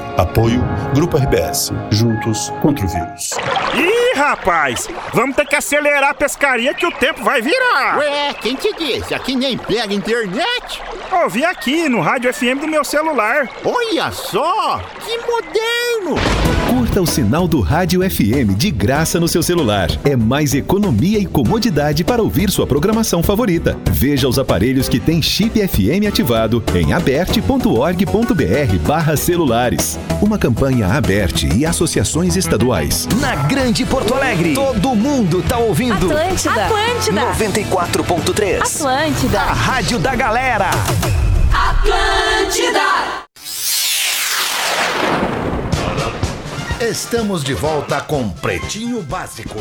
Apoio Grupo RBS. Juntos contra o vírus. Rapaz! Vamos ter que acelerar a pescaria que o tempo vai virar! Ué, quem te disse? Aqui nem pega internet? Ouvi aqui no rádio FM do meu celular. Olha só! Que moderno! Curta o sinal do Rádio FM de graça no seu celular. É mais economia e comodidade para ouvir sua programação favorita. Veja os aparelhos que têm chip FM ativado em aberte.org.br barra celulares. Uma campanha aberte e associações estaduais. Na Grande Porto Alegre, todo mundo tá ouvindo. Atlântida. Atlântida. 94.3. Atlântida. A rádio da galera. Atlântida. Estamos de volta com Pretinho Básico.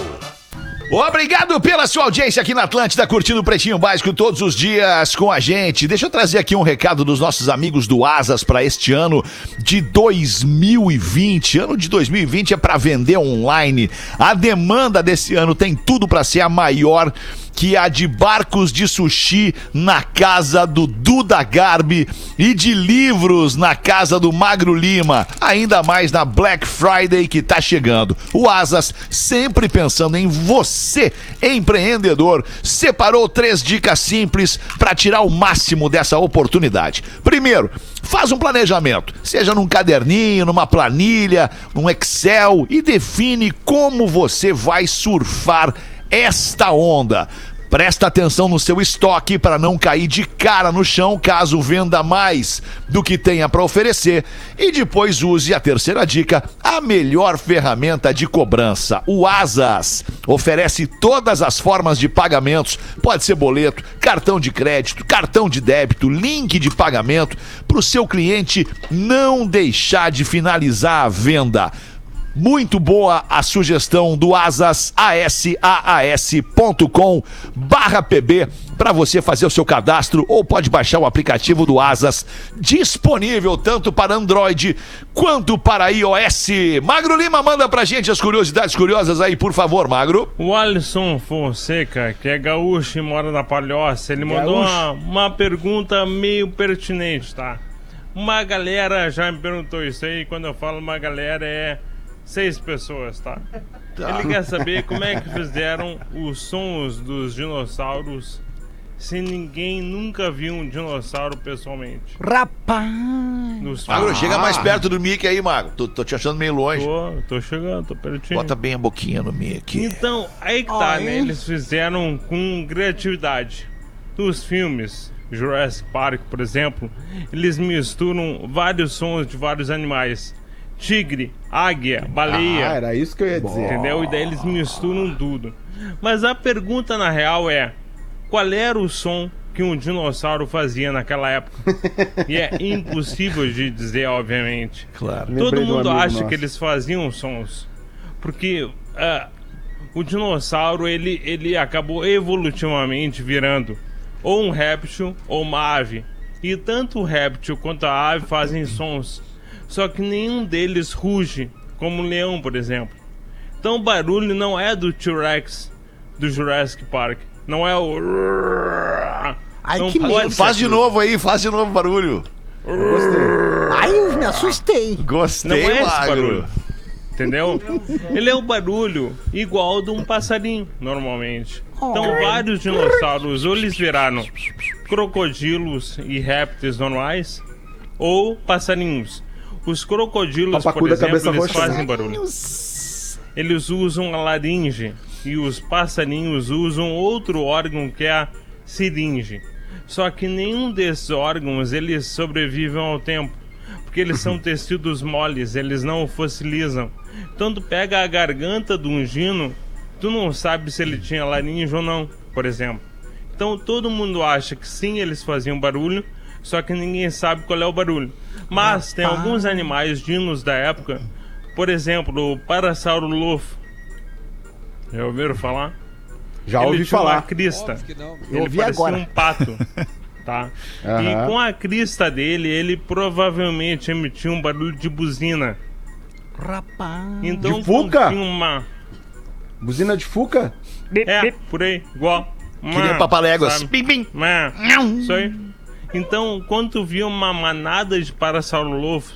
Obrigado pela sua audiência aqui na Atlântida, curtindo o Pretinho Básico todos os dias com a gente. Deixa eu trazer aqui um recado dos nossos amigos do Asas para este ano de 2020. Ano de 2020 é para vender online. A demanda desse ano tem tudo para ser a maior que a de barcos de sushi na casa do Duda Garbi e de livros na casa do Magro Lima, ainda mais na Black Friday que tá chegando. O Asas, sempre pensando em você, empreendedor, separou três dicas simples para tirar o máximo dessa oportunidade. Primeiro, faz um planejamento, seja num caderninho, numa planilha, num Excel e define como você vai surfar esta onda. Presta atenção no seu estoque para não cair de cara no chão caso venda mais do que tenha para oferecer. E depois use a terceira dica, a melhor ferramenta de cobrança, o Asas. Oferece todas as formas de pagamentos, pode ser boleto, cartão de crédito, cartão de débito, link de pagamento, para o seu cliente não deixar de finalizar a venda. Muito boa a sugestão do Asas, asaas.com barra pb para você fazer o seu cadastro ou pode baixar o aplicativo do Asas, disponível tanto para Android quanto para iOS. Magro Lima, manda pra gente as curiosidades curiosas aí, por favor, Magro. O Alisson Fonseca, que é gaúcho e mora na Palhoça, ele mandou uma, uma pergunta meio pertinente, tá? Uma galera já me perguntou isso aí, quando eu falo uma galera é seis pessoas, tá? Ele quer saber como é que fizeram os sons dos dinossauros se ninguém nunca viu um dinossauro pessoalmente. Rapaz! Nos Magro, chega mais perto do mic aí, Magro. Tô, tô te achando meio longe. Tô, tô chegando, tô pertinho. Bota bem a boquinha no mic. Então, aí que tá, né? Eles fizeram com criatividade. Nos filmes, Jurassic Park, por exemplo, eles misturam vários sons de vários animais. Tigre, águia, baleia. Ah, era isso que eu ia dizer. Entendeu? E daí eles misturam tudo. Mas a pergunta na real é: qual era o som que um dinossauro fazia naquela época? e é impossível de dizer, obviamente. Claro. Todo mundo acha nosso. que eles faziam sons. Porque ah, o dinossauro ele, ele acabou evolutivamente virando ou um réptil ou uma ave. E tanto o réptil quanto a ave fazem sons. Só que nenhum deles ruge, como o leão, por exemplo. Então o barulho não é do T-Rex do Jurassic Park. Não é o. Ai, Não que medo. Faz de novo aí, faz de novo o barulho. Ai, eu me assustei. Gostei, Não é esse barulho. Entendeu? Ele é o barulho igual ao de um passarinho, normalmente. Então, vários dinossauros ou eles viraram crocodilos e répteis normais ou passarinhos. Os crocodilos, por Papacu da exemplo, eles roxa. fazem barulho. Eles usam a laringe e os passarinhos usam outro órgão que é a siringe. Só que nenhum desses órgãos eles sobrevivem ao tempo, porque eles são (laughs) tecidos moles, eles não fossilizam. Então tu pega a garganta de um gino, tu não sabe se ele tinha laringe ou não, por exemplo. Então todo mundo acha que sim, eles faziam barulho, só que ninguém sabe qual é o barulho. Mas tem alguns animais dinos da época, por exemplo, o Parasaurolophus. Já ouviram falar? Já Ele ouvi tinha falar. uma crista. Eu Ele ouvi parecia agora. um pato. (laughs) tá? Aham. E com a crista dele, ele provavelmente emitia um barulho de buzina. Rapaz. Então, De fuca? uma. Buzina de fuca? É, por aí, igual. Que nem papaléguas. Bim, bim. Isso aí. Então, quando tu via uma manada de parasaurolophos,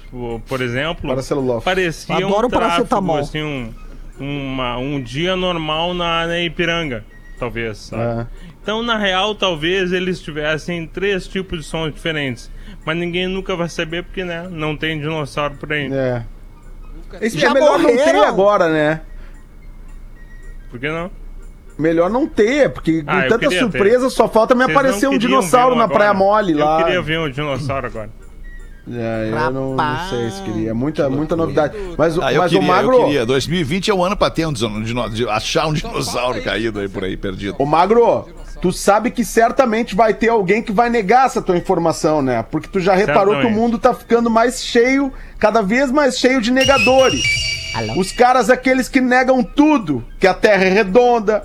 por- exemplo, Parasaurolophos. parecia Adoro um tráfego, assim, um, uma- um dia normal na, na Ipiranga, talvez, sabe? Ah. Então, na real, talvez eles tivessem três tipos de sons diferentes. Mas ninguém nunca vai saber porque, né, não tem dinossauro por aí. É. Esse Já é melhor não ter morreram? agora, né? Por que não? Melhor não ter, porque com Ah, eu tanta surpresa ter. só falta me Vocês aparecer um dinossauro um na agora? Praia Mole lá. Eu queria ver um dinossauro agora. É, eu não, não sei se queria. Muita, muita novidade. Mas, o- Ah, eu mas queria, o Magro. eu queria. 2020 é o ano pra ter um dino- dino- de achar um dinossauro caído aí por aí, perdido. Ô Magro, tu sabe que certamente vai ter alguém que vai negar essa tua informação, né? Porque tu já reparou que o Certamente. mundo tá ficando mais cheio, cada vez mais cheio de negadores. Os caras aqueles que negam tudo, que a Terra é redonda,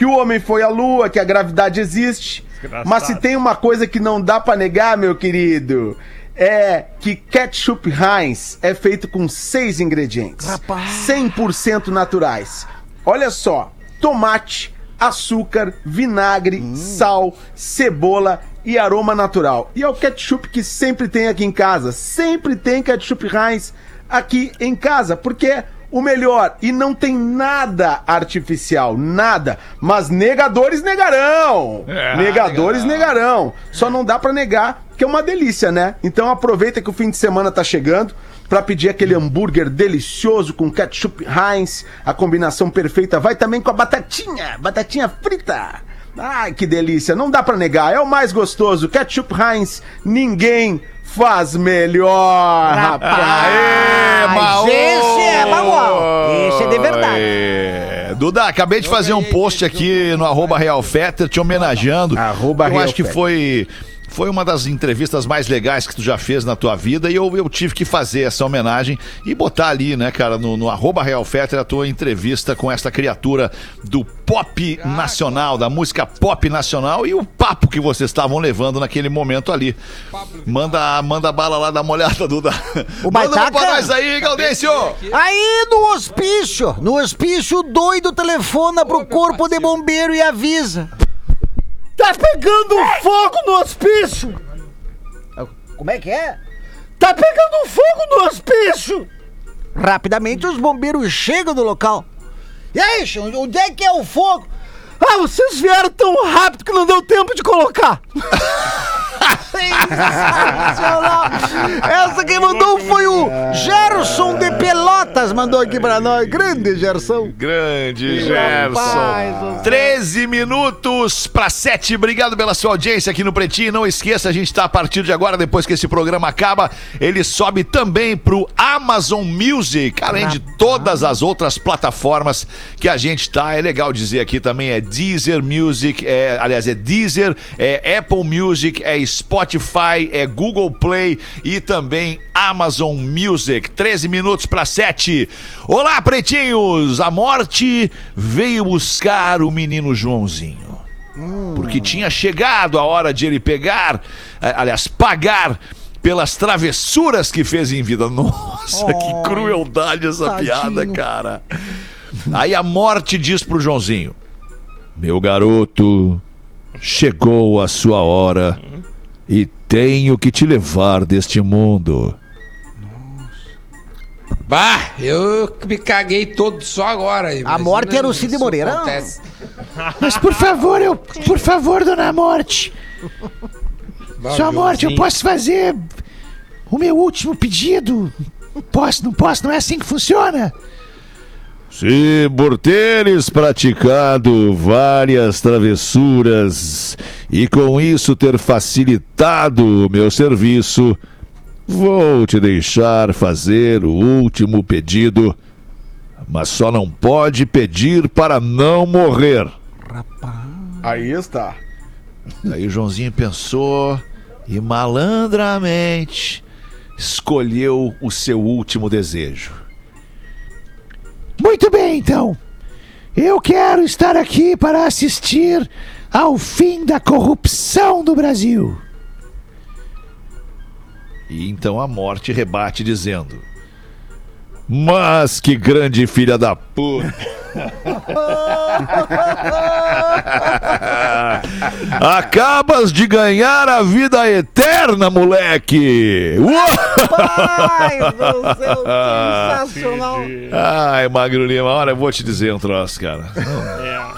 que o homem foi à lua, que a gravidade existe. Desgraçado. Mas se tem uma coisa que não dá pra negar, meu querido, é que ketchup Heinz é feito com seis ingredientes. 100% naturais. Olha só, tomate, açúcar, vinagre, sal, cebola e aroma natural. E é o ketchup que sempre tem aqui em casa. Sempre tem ketchup Heinz aqui em casa, porque o melhor e não tem nada artificial, nada. Mas negadores negarão. É, negadores negarão. Só não dá pra negar que é uma delícia, né? Então aproveita que o fim de semana tá chegando pra pedir aquele hambúrguer delicioso com ketchup Heinz, a combinação perfeita. Vai também com a batatinha, batatinha frita. Ai, que delícia. Não dá pra negar, é o mais gostoso. Ketchup Heinz, ninguém faz melhor, rapaz. Maô! esse é manual. Esse é de verdade. É. Duda, acabei de fazer um post aqui no arroba Real Fetter te homenageando. Arroba eu Real acho que foi. Foi uma das entrevistas mais legais que tu já fez na tua vida e eu, eu tive que fazer essa homenagem e botar ali, né, cara, no, no arroba Real Fetter a tua entrevista com esta criatura do pop nacional, da música pop nacional e o papo que vocês estavam levando naquele momento ali. Manda, manda bala lá, dá uma olhada, Duda. O Manda Baitaca? pra nós aí, Gaudêncio! Aí no hospício, no hospício, o doido telefona pro corpo de bombeiro e avisa. Tá pegando fogo no hospício! Como é que é? Tá pegando fogo no hospício! Rapidamente os bombeiros chegam no local. E aí, Chão, onde é que é o fogo? Ah, vocês vieram tão rápido que não deu tempo de colocar. (laughs) Sensacional! Essa quem mandou foi o Gerson de Pelotas, mandou aqui pra nós. Grande Gerson. Grande Rapaz, Gerson. 13 minutos para 7. Obrigado pela sua audiência aqui no Pretinho. Não esqueça, a gente tá a partir de agora, depois que esse programa acaba, ele sobe também pro Amazon Music, além de todas as outras plataformas que a gente tá. É legal dizer aqui também, é Deezer Music, é, aliás, é Deezer, é Apple Music, é Spotify, é Google Play e também Amazon Music. 13 minutos para 7. Olá, pretinhos! A morte veio buscar o menino Joãozinho. Porque tinha chegado a hora de ele pegar, eh, aliás, pagar pelas travessuras que fez em vida. (laughs) Nossa, que crueldade essa piada, cara. Aí a morte diz pro Joãozinho: Meu garoto, chegou a sua hora e tenho que te levar deste mundo. Bah, eu me caguei todo só agora. A morte era o Cid Moreira. (laughs) Mas por favor, eu. Por favor, dona Morte. Sua Morte, eu posso fazer o meu último pedido? Posso, não posso? Não é assim que funciona? Se por teres praticado várias travessuras e com isso ter facilitado o meu serviço, vou te deixar fazer o último pedido, mas só não pode pedir para não morrer. Aí está. Aí o Joãozinho pensou e malandramente escolheu o seu último desejo. Muito bem, então. Eu quero estar aqui para assistir ao fim da corrupção do Brasil. E então a morte rebate dizendo: Mas que grande filha da puta! (laughs) Acabas de ganhar a vida eterna, moleque! Pai do céu, (laughs) sensacional. Ai, Magro Lima, olha, eu vou te dizer um troço, cara.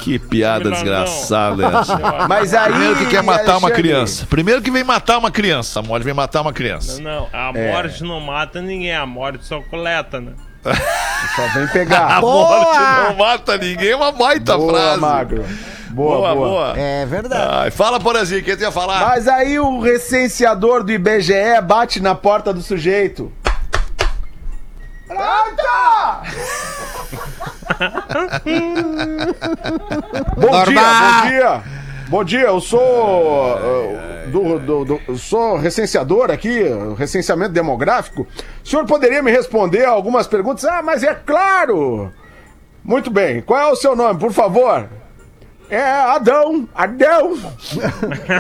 Que piada desgraçada não. (laughs) essa. Mas aí, Primeiro que quer matar uma criança. Primeiro que vem matar uma criança. A morte vem matar uma criança. Não, a É. morte não mata ninguém, a morte só coleta, né? Só vem pegar. (laughs) A morte não mata ninguém, é uma baita Boa, frase. Magro. Boa, Boa, boa. boa. É verdade. Ai, fala, Porazinho, o que tu ia falar? Mas aí o recenseador do IBGE bate na porta do sujeito. Pronto! bom Normal. dia, bom dia. Bom dia, eu sou uh, do, do- do- eu sou recenseador aqui, recenseamento demográfico. O senhor poderia me responder algumas perguntas? Ah, mas é claro! Muito bem, qual é o seu nome, por favor? É Adão, Adão.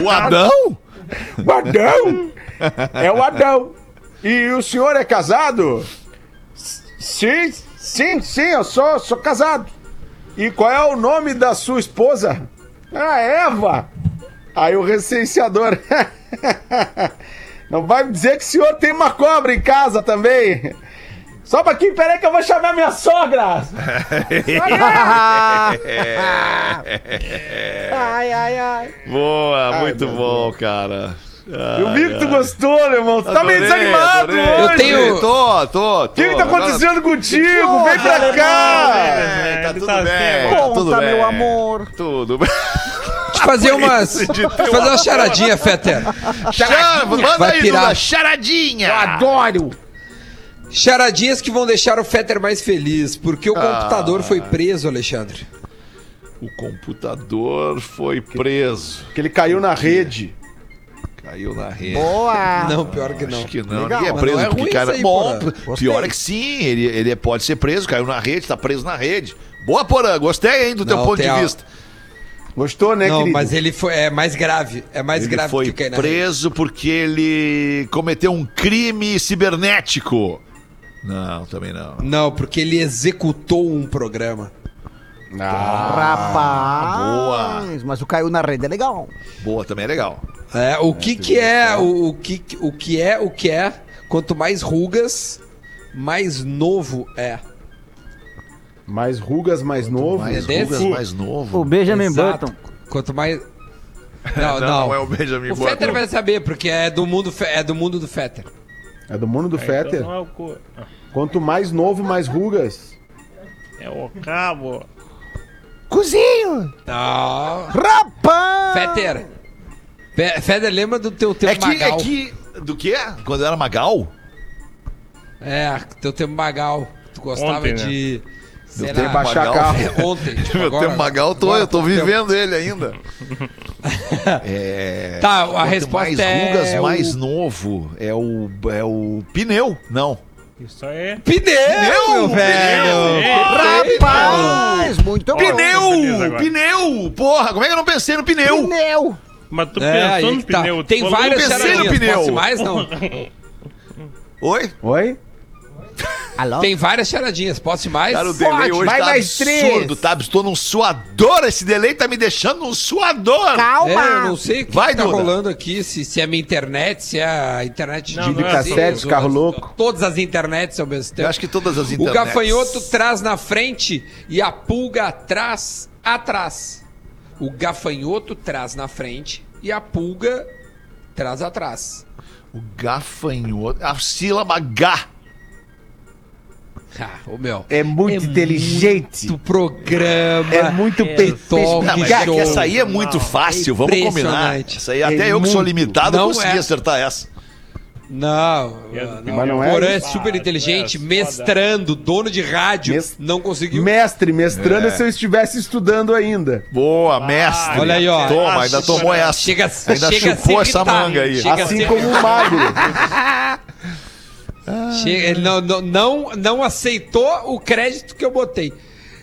O Adão? (laughs) O Adão. É o Adão. E o senhor é casado? Sim, sim, sim, eu sou, sou casado. E qual é o nome da sua esposa? Ah, Eva. Aí o recenseador. (laughs) Não vai me dizer que o senhor tem uma cobra em casa também. Só um pouquinho, peraí que eu vou chamar minha sogra. (laughs) (laughs) Ai, ai, ai. Boa, Ai, muito bom, cara. Eu vi que tu gostou, meu irmão. Tu tá meio Adorei, desanimado adorei. hoje. Eu tenho- Tô, tô, O que que tá Agora- acontecendo contigo? Vem pra cá! É, tá tudo tá bem, assim, tá Conta, tudo bem. meu amor. Tudo bem. Deixa eu fazer (laughs) umas. Fazer uma charadinha, Fetter. Chara, manda Vai aí, pirar. Duda, charadinha. Eu adoro! Charadinhas que vão deixar o Fetter mais feliz, porque o Ah. computador foi preso, Alexandre. O computador foi preso. Que ele caiu na rede. Caiu na rede. Boa. Não, pior que não. Acho que não. Legal, Ninguém é preso não é porque cara. isso aí, Bom. Gostei. pior é que sim, ele, ele pode ser preso, caiu na rede, tá preso na rede. Boa, Porã, gostei, hein, do teu Não, ponto tem de vista. Gostou, né, não, querido? mas ele foi. É mais grave. É mais Ele grave foi que cair na rede. preso porque ele cometeu um crime cibernético. Não, também não. Não, porque ele executou um programa. Rapaz. boa. Mas o caiu na rede é legal. Boa, também é legal. É, o que que é o, o que o que é o que é? Quanto mais rugas, mais novo é. Mais rugas, mais novo. Mais desse? rugas, mais novo. O Benjamin Exato. Button. Quanto mais (laughs) Não, não. é o Benjamin O Button. Fetter vai saber porque é do mundo fe- é do mundo do Fetter. É do mundo do Fetter. Então não é o co- Quanto mais novo, mais rugas. É o cabo. Cozinho! Não. Rapaz! Fetter. Fe- Fetter, lembra do teu tempo É que, é Magal? que. Do que? Quando eu era Magal? É, teu tempo Magal. Tu gostava Ontem, né? de. Sei tempo lá, baixar Magal. carro. Ontem. tipo, (laughs) Meu agora- tempo Magal, eu tô, agora eu tô tempo. vivendo ele ainda. (laughs) É, Tá, a quanto resposta mais é rugas, o- mais novo. É o, é o pneu. Não. Isso aí. Pneu, meu velho! Rapaz! Muito Pneu! Pneu! Porra, como é que eu não pensei no pneu? Pneu. Mas tu É, pensou aí no tá. pneu. Tem várias pensei no pneu. Mais? Não. (laughs) Oi? Oi? Alô? Tem várias charadinhas. Posso ir mais? Cara, o delay Forte, hoje vai tá mais três. absurdo, tá? Estou num suador. Esse delay tá me deixando num suador. Calma. É, eu não sei o que, Vai, que tá Duda. rolando aqui, se, se é minha internet, se é a internet Não, De não é cassete, vocês, carro ou- louco. Todas as internets ao mesmo tempo. Eu acho que todas as O internets. gafanhoto traz na frente e a pulga atrás, atrás. O gafanhoto traz na frente e a pulga traz atrás. O gafanhoto. A sílaba H. Ah, o meu. É muito inteligente. Do programa. É muito pe- Talk Não, mas é que essa aí é muito fácil, vamos combinar. Essa aí, até É eu que sou muito. limitado, Não consegui é. acertar essa. Não, não. Mas não o é Porã é isso? super inteligente, é foda. mestrando, dono de rádio, Mes- não conseguiu. Mestre, mestrando É. se eu estivesse estudando ainda. Boa, mestre. Olha aí, ó. Toma, ainda tomou essa. Chega, Ainda chega chupou essa manga aí. Assim como o magro. (laughs) Chega, ele não, não, não, não aceitou o crédito que eu botei.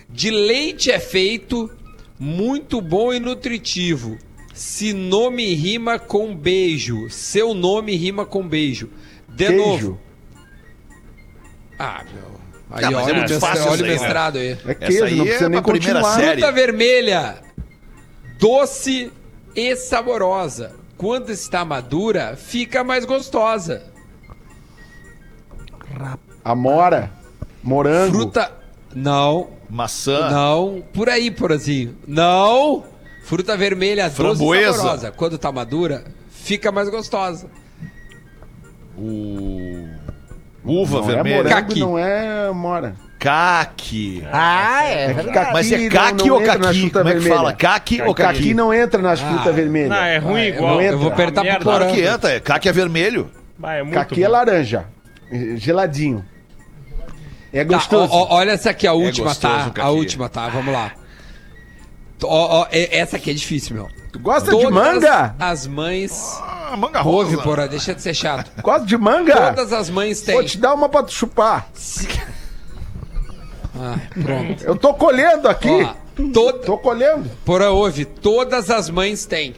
De leite é feito, muito bom e nutritivo. Se nome rima com beijo, seu nome rima com beijo. De Queijo. novo. Ah, meu. Aí, Ah, é olha, muito o fácil mestrado, olha o aí, né? mestrado aí. É Essa queijo, aí não é precisa nem pra primeira continuar. série. Fruta vermelha, doce e saborosa. Quando está madura, fica mais gostosa. Amora. Morango. Fruta. Não. Maçã. Não. Por aí, porazinho. Não. Fruta vermelha, doce e Framboesa. saborosa. Quando tá madura, fica mais gostosa. O... Uva não vermelha. É morango, Caqui. não é mora. Caqui. Ah, é É caqui, Mas é não ou entra caqui? Como é que fala? Caqui ou Caqui caqui? não entra nas frutas vermelhas. Não, é ruim Ah, igual. não Eu vou entra. apertar pro Merda. Claro que entra. é. Caqui é vermelho. Bah, é muito Caqui é bom. laranja. Geladinho. É Tá, gostoso. ó, ó, olha essa aqui, a última, gostoso tá? A última, tá? Vamos lá. Ó, ó, e- essa aqui é difícil, meu. Tu gosta Todas de manga? As mães. Ah, manga Ouve, rosa. porra, deixa de ser chato. (laughs) Gosta de manga? Todas as mães têm. Vou te dar uma pra tu chupar. (laughs) Ah, pronto. Eu tô colhendo aqui. Ó, toda... Tô colhendo. Porra, ouve, todas as mães têm.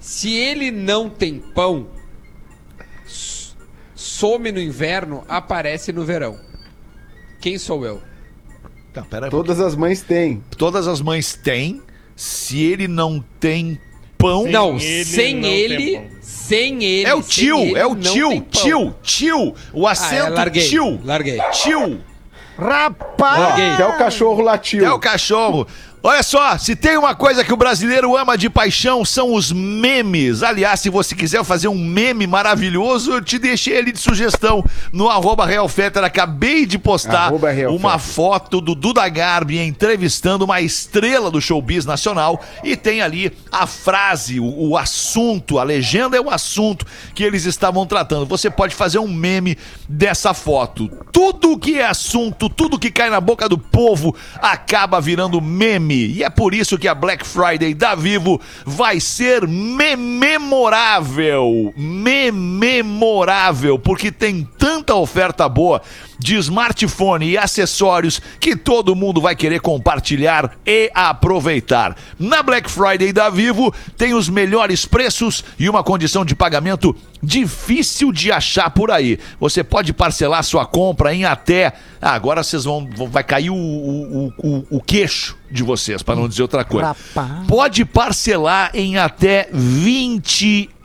Se ele não tem pão, some no inverno, aparece no verão. Quem sou eu? Tá, pera aí. Todas as mães têm. Todas as mães têm. Se ele não tem pão. não, ele sem não ele, sem ele. É o sem tio, ele é o tio, tio, tio. O Ah, acento é, larguei, tio. larguei. Tio. Rapaz! Larguei. Até o cachorro latiu. É o cachorro. Olha só, se tem uma coisa que o brasileiro ama de paixão, são os memes. Aliás, se você quiser fazer um meme maravilhoso, eu te deixei ali de sugestão no arroba Real Fetter. Acabei de postar uma foto do Duda Garbi entrevistando uma estrela do showbiz nacional e tem ali a frase, o, o assunto, a legenda é o assunto que eles estavam tratando. Você pode fazer um meme dessa foto. Tudo que é assunto, tudo que cai na boca do povo acaba virando meme. E é por isso que a Black Friday da Vivo vai ser memorável. Memorável, porque tem tanta oferta boa de smartphone e acessórios que todo mundo vai querer compartilhar e aproveitar. Na Black Friday da Vivo tem os melhores preços e uma condição de pagamento difícil de achar por aí. Você pode parcelar sua compra em até. Ah, agora vocês vão. Vai cair o, o, o, o queixo de vocês, para não dizer outra coisa. Pode parcelar em até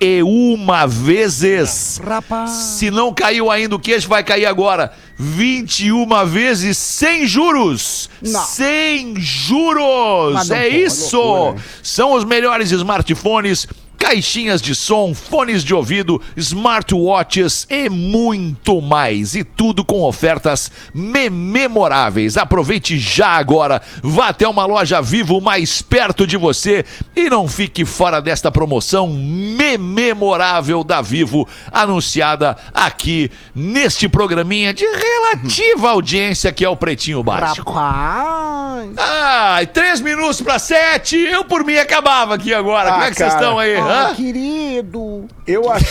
21 vezes. Rapaz. Se não caiu ainda o queixo, vai cair agora. 21 vezes sem juros. Não. Sem juros. Mas não é isso. loucura? São os melhores smartphones. Caixinhas de som, fones de ouvido, smartwatches e muito mais. E tudo com ofertas me- memoráveis. Aproveite já agora. Vá até uma loja Vivo mais perto de você e não fique fora desta promoção me- memorável da Vivo, anunciada aqui neste programinha de relativa audiência que é o Pretinho Básico. Rapaz! Ai, três minutos para sete. Eu por mim acabava aqui agora. Como Ah, é que vocês cara. estão aí? Ah, hã? querido! Eu acho.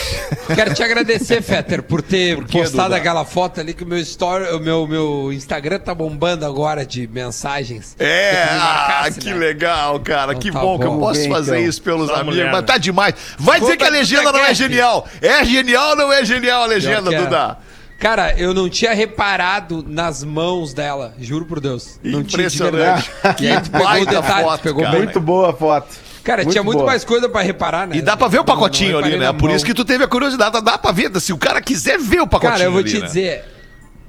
Quero te agradecer, Fetter, por ter quê, postado Duda? aquela foto ali que o meu story, o meu, meu Instagram tá bombando agora de mensagens. É, Tu me ah, marcasse, que né? legal, cara. Então que tá bom, que eu posso Bem, fazer então. isso pelos Só amigos. mulher, Mas tá demais. Vai dizer Conta que a legenda não é genial. É genial ou não é genial a legenda, que é. Duda? Cara, eu não tinha reparado nas mãos dela, juro por Deus. Não tinha de Impressionante. verdade. E aí tu pegou o Baita detalhe, foto, pegou cara. Muito boa a foto. Cara, tinha muito boa. mais coisa pra reparar, né? E dá pra ver o pacotinho Não ali, né? Por mão. isso que tu teve a curiosidade. Dá pra ver, se o cara quiser ver o pacotinho Cara, eu vou ali, te né? dizer,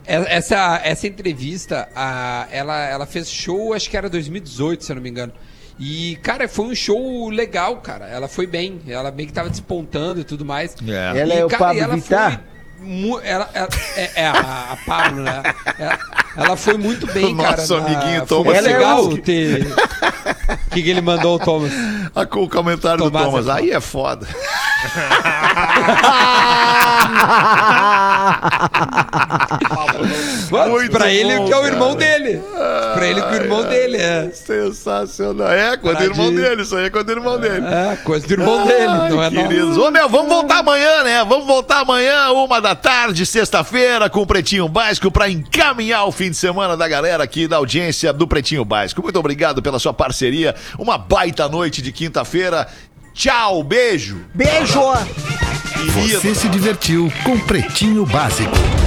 e- essa, essa entrevista, a, ela, ela fez show, acho que era 2018, se eu não me engano. E, cara, foi um show legal, cara. Ela foi bem. Ela meio que tava despontando e tudo mais. É. Ela E, é o cara, Pablo e ela Vittar? foi ela, ela- é, é a, a Pablo, né? Ela, ela foi muito bem, O cara. nosso na- amiguinho foi Thomas. é legal husky. ter... O que, que ele mandou o Thomas? Ah, com o comentário Tomás do Thomas. é. Aí é foda. Muito pra ele que é o irmão dele. Pra ele que o irmão dele é. Sensacional. É, coisa do irmão Paradinho. dele, isso aí é coisa do irmão dele. É, coisa do irmão dele, não é queridos. nosso. Ô, meu, vamos voltar amanhã, né? Vamos voltar amanhã, uma da tarde, sexta-feira, com o Pretinho Básico, pra encaminhar o fim de semana da galera aqui da audiência do Pretinho Básico. Muito obrigado pela sua parceria. Uma baita noite de quinta-feira. Tchau, beijo. Beijo! Você se divertiu com Pretinho Básico.